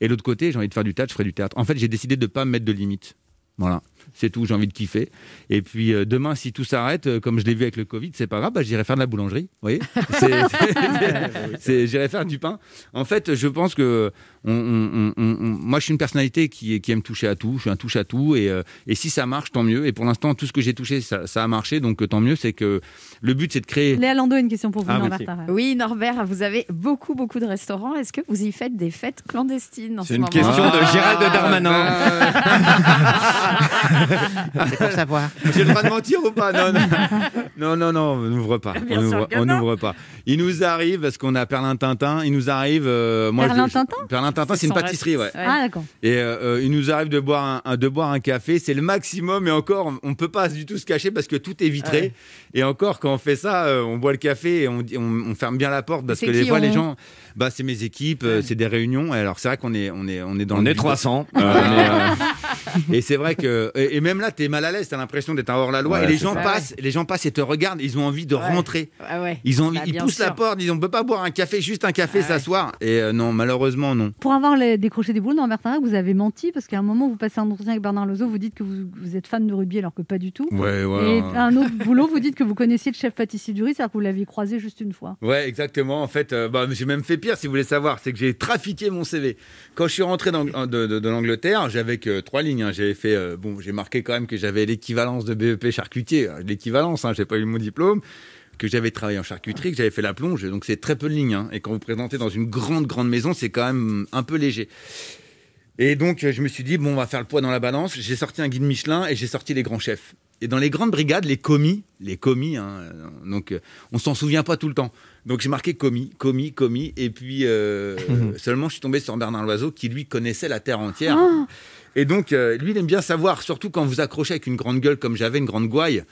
Et l'autre côté, j'ai envie de faire du théâtre, je ferai du théâtre. En fait, j'ai décidé de ne pas me mettre de limites. Voilà, c'est tout, j'ai envie de kiffer. Et puis euh, demain, si tout s'arrête, euh, comme je l'ai vu avec le Covid, c'est pas grave, bah, j'irai faire de la boulangerie. Vous voyez C'est- c'est- c'est- J'irai faire du pain. En fait, je pense que on- on- on- on- moi, je suis une personnalité qui, qui aime toucher à tout. Je suis un touche à tout. Et, euh, et si ça marche, tant mieux. Et pour l'instant, tout ce que j'ai touché, ça, ça a marché. Donc tant mieux. C'est que le but, c'est de créer. Léa Lando a une question pour vous, Ah, Norbert merci. Oui, Norbert, vous avez beaucoup, beaucoup de restaurants. Est-ce que vous y faites des fêtes clandestines en C'est ce une moment? question de Gérald Darmanin. C'est pour savoir. J'ai le droit de mentir ou pas non, non, non, non, non, on n'ouvre pas. Bien on n'ouvre on pas. Il nous arrive, parce qu'on a Perlin Tintin, il nous arrive. euh, moi, Perlin je- Tintin Perlin Tintin, c'est une pâtisserie, ouais. Ah, d'accord. Et euh, euh, il nous arrive de boire un, de boire un café, c'est le maximum. Et encore, on ne peut pas du tout se cacher parce que tout est vitré. Et encore, quand on fait ça, euh, on boit le café et on, on, on ferme bien la porte parce que des qui fois, on- les gens, bah, c'est mes équipes, c'est des réunions. Alors, c'est vrai qu'on est, on est, on est dans On le est vide. 300. Euh, mais, euh, et c'est vrai que et, et même là, t'es mal à l'aise, t'as l'impression d'être un hors la loi. Ouais, et les gens ça. passent, les gens passent et te regardent. Ils ont envie de rentrer. Ah ouais. Ils ont envie, Bah, ils poussent la porte. Ils disent on peut pas boire un café, juste un café, Ah ouais. s'asseoir. Et euh, non, malheureusement non. Pour avoir les- décroché des boules, Norbert Tarard, vous avez menti parce qu'à un moment, vous passez un entretien avec Bernard Lozo, vous dites que vous, vous êtes fan de rugby alors que pas du tout. Ouais, Et un autre boulot, vous dites que vous connaissiez le chef pâtissier du riz, c'est-à-dire que vous l'aviez croisé juste une fois. Ouais, exactement. En fait, euh, bah, j'ai même fait pire, si vous voulez savoir. C'est que j'ai trafiqué mon CV. Quand je suis rentré dans- de, de- de l'Angleterre, j'avais que trois lignes. Hein. J'avais fait, euh, bon, j'ai marqué quand même que j'avais l'équivalence de BEP charcutier. Euh, L'équivalence, hein, j'ai pas eu mon diplôme. Que j'avais travaillé en charcuterie, que j'avais fait la plonge. Donc c'est très peu de lignes. hein. Et quand vous présentez dans une grande, grande maison, c'est quand même un peu léger. Et donc, euh, je me suis dit, bon, on va faire le poids dans la balance. J'ai sorti un guide Michelin et j'ai sorti les grands chefs. Et dans les grandes brigades, les commis, les commis, hein, donc euh, on s'en souvient pas tout le temps. Donc j'ai marqué commis, commis, commis. Et puis euh, seulement, je suis tombé sur Bernard Loiseau qui lui connaissait la terre entière. Ah Et donc, euh, lui, il aime bien savoir, surtout quand vous accrochez avec une grande gueule comme j'avais, une grande gouaille,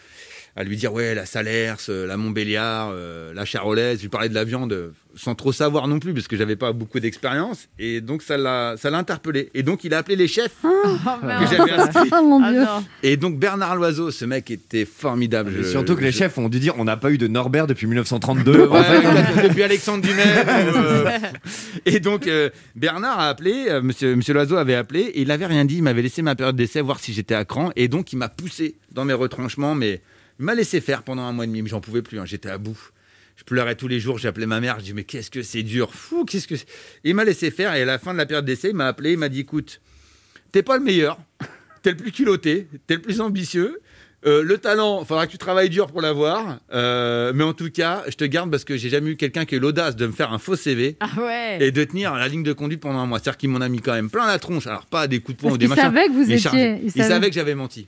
à lui dire, ouais, la Salers, euh, la Montbéliard, euh, la Charolaise, je lui parlais de la viande euh, sans trop savoir non plus, parce que j'avais pas beaucoup d'expérience. Et donc, ça l'a ça l'a interpellé. Et donc, il a appelé les chefs Oh, que j'avais inscrits. Oh Ah dieu non. Et donc, Bernard Loiseau, ce mec était formidable. Et Je- surtout que les je- chefs ont dû dire on n'a pas eu de Norbert depuis 1932. Ouais, En fait, depuis Alexandre Dumet. euh, et donc euh, Bernard a appelé, euh, Monsieur, Monsieur Loiseau avait appelé, et il n'avait rien dit. Il m'avait laissé ma période d'essai voir si j'étais à cran, et donc il m'a poussé dans mes retranchements, mais Il m'a laissé faire pendant un mois et demi, mais j'en pouvais plus. hein, J'étais à bout. Je pleurais tous les jours, j'appelais ma mère, je dis mais qu'est-ce que c'est dur, fou, qu'est-ce que Il m'a laissé faire et à la fin de la période d'essai, il m'a appelé, il m'a dit écoute, t'es pas le meilleur, t'es le plus culotté, t'es le plus ambitieux. Euh, le talent, il faudra que tu travailles dur pour l'avoir. euh, mais en tout cas, je te garde parce que j'ai jamais eu quelqu'un qui a eu l'audace de me faire un faux CV Ah ouais. et de tenir la ligne de conduite pendant un mois. C'est-à-dire qu'il m'en a mis quand même plein la tronche. Alors, pas des coups de poing ou des machins. savait que vous étiez- chargé. il Il, savait. que j'avais menti.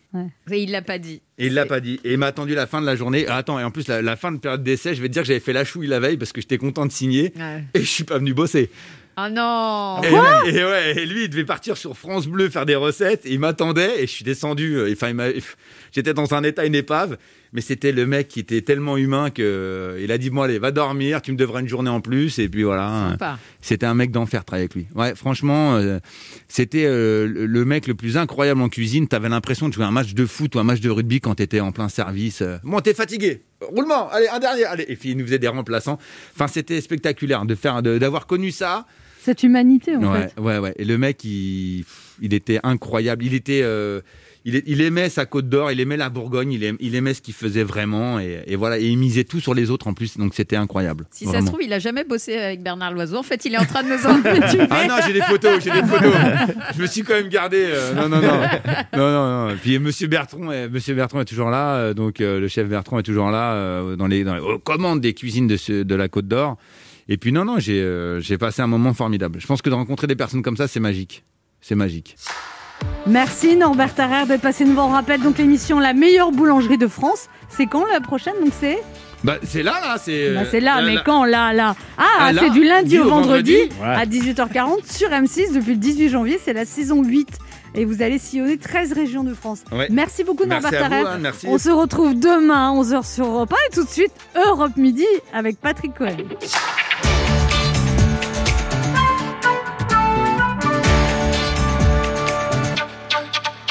Et il l'a pas dit. Et il l'a pas dit. Et il m'a attendu la fin de la journée. Ah, Attends, et en plus, la, la fin de période d'essai, je vais te dire que j'avais fait la chouille la veille parce que j'étais content de signer Ouais. et je suis pas venu bosser. Ah non. Et, et ouais, et lui, il devait partir sur France Bleu faire des recettes. Et il m'attendait et je suis descendu. euh, Enfin, j'étais dans un état, une épave. Mais c'était le mec qui était tellement humain que euh, il a dit bon allez, va dormir. Tu me devras une journée en plus. Et puis voilà. Sympa. C'était un mec d'enfer de travailler avec lui. Ouais, franchement, euh, c'était euh, le mec le plus incroyable en cuisine. T'avais l'impression de jouer un match de foot ou un match de rugby quand t'étais en plein service. Bon, t'es fatigué. Roulement. Allez, un dernier. Allez. Et puis il nous faisait des remplaçants. Enfin, c'était spectaculaire de faire, d'avoir connu ça. Cette humanité, en Ouais, fait. ouais, ouais. Et le mec, il, il était incroyable. Il était, euh, il, aimait sa Côte d'Or, il aimait la Bourgogne, il, aim- il aimait ce qu'il faisait vraiment, et, et voilà. Et il misait tout sur les autres en plus, donc c'était incroyable. Si ça se trouve, il a jamais bossé avec Bernard Loiseau. En fait, il est en train de nous en. Ah non, j'ai des photos, j'ai des photos. Je me suis quand même gardé. euh, non, non, non, non, non, non. Et Puis Monsieur Bertrand, est, Monsieur Bertrand est toujours là, euh, donc euh, le chef Bertrand est toujours là euh, dans les, dans les aux commandes des cuisines de, ce- de la Côte d'Or. Et puis non, non, j'ai, euh, passé un moment formidable. Je pense que de rencontrer des personnes comme ça, c'est magique. C'est magique. Merci Norbert Tarrer d'être passé nous voir. On rappelle donc l'émission La meilleure boulangerie de France. C'est quand la prochaine? Donc c'est? Bah, c'est là, là, c'est. Bah, euh, c'est là, là, mais là. quand là, là? Ah, Ah, c'est du lundi au vendredi, vendredi. Ouais. à 18h40 sur M6 depuis le 18 janvier. C'est la saison 8 et vous allez sillonner 13 régions de France. Ouais. Merci beaucoup Norbert merci. On se retrouve demain à 11h sur Europe 1 et tout de suite Europe Midi avec Patrick Cohen.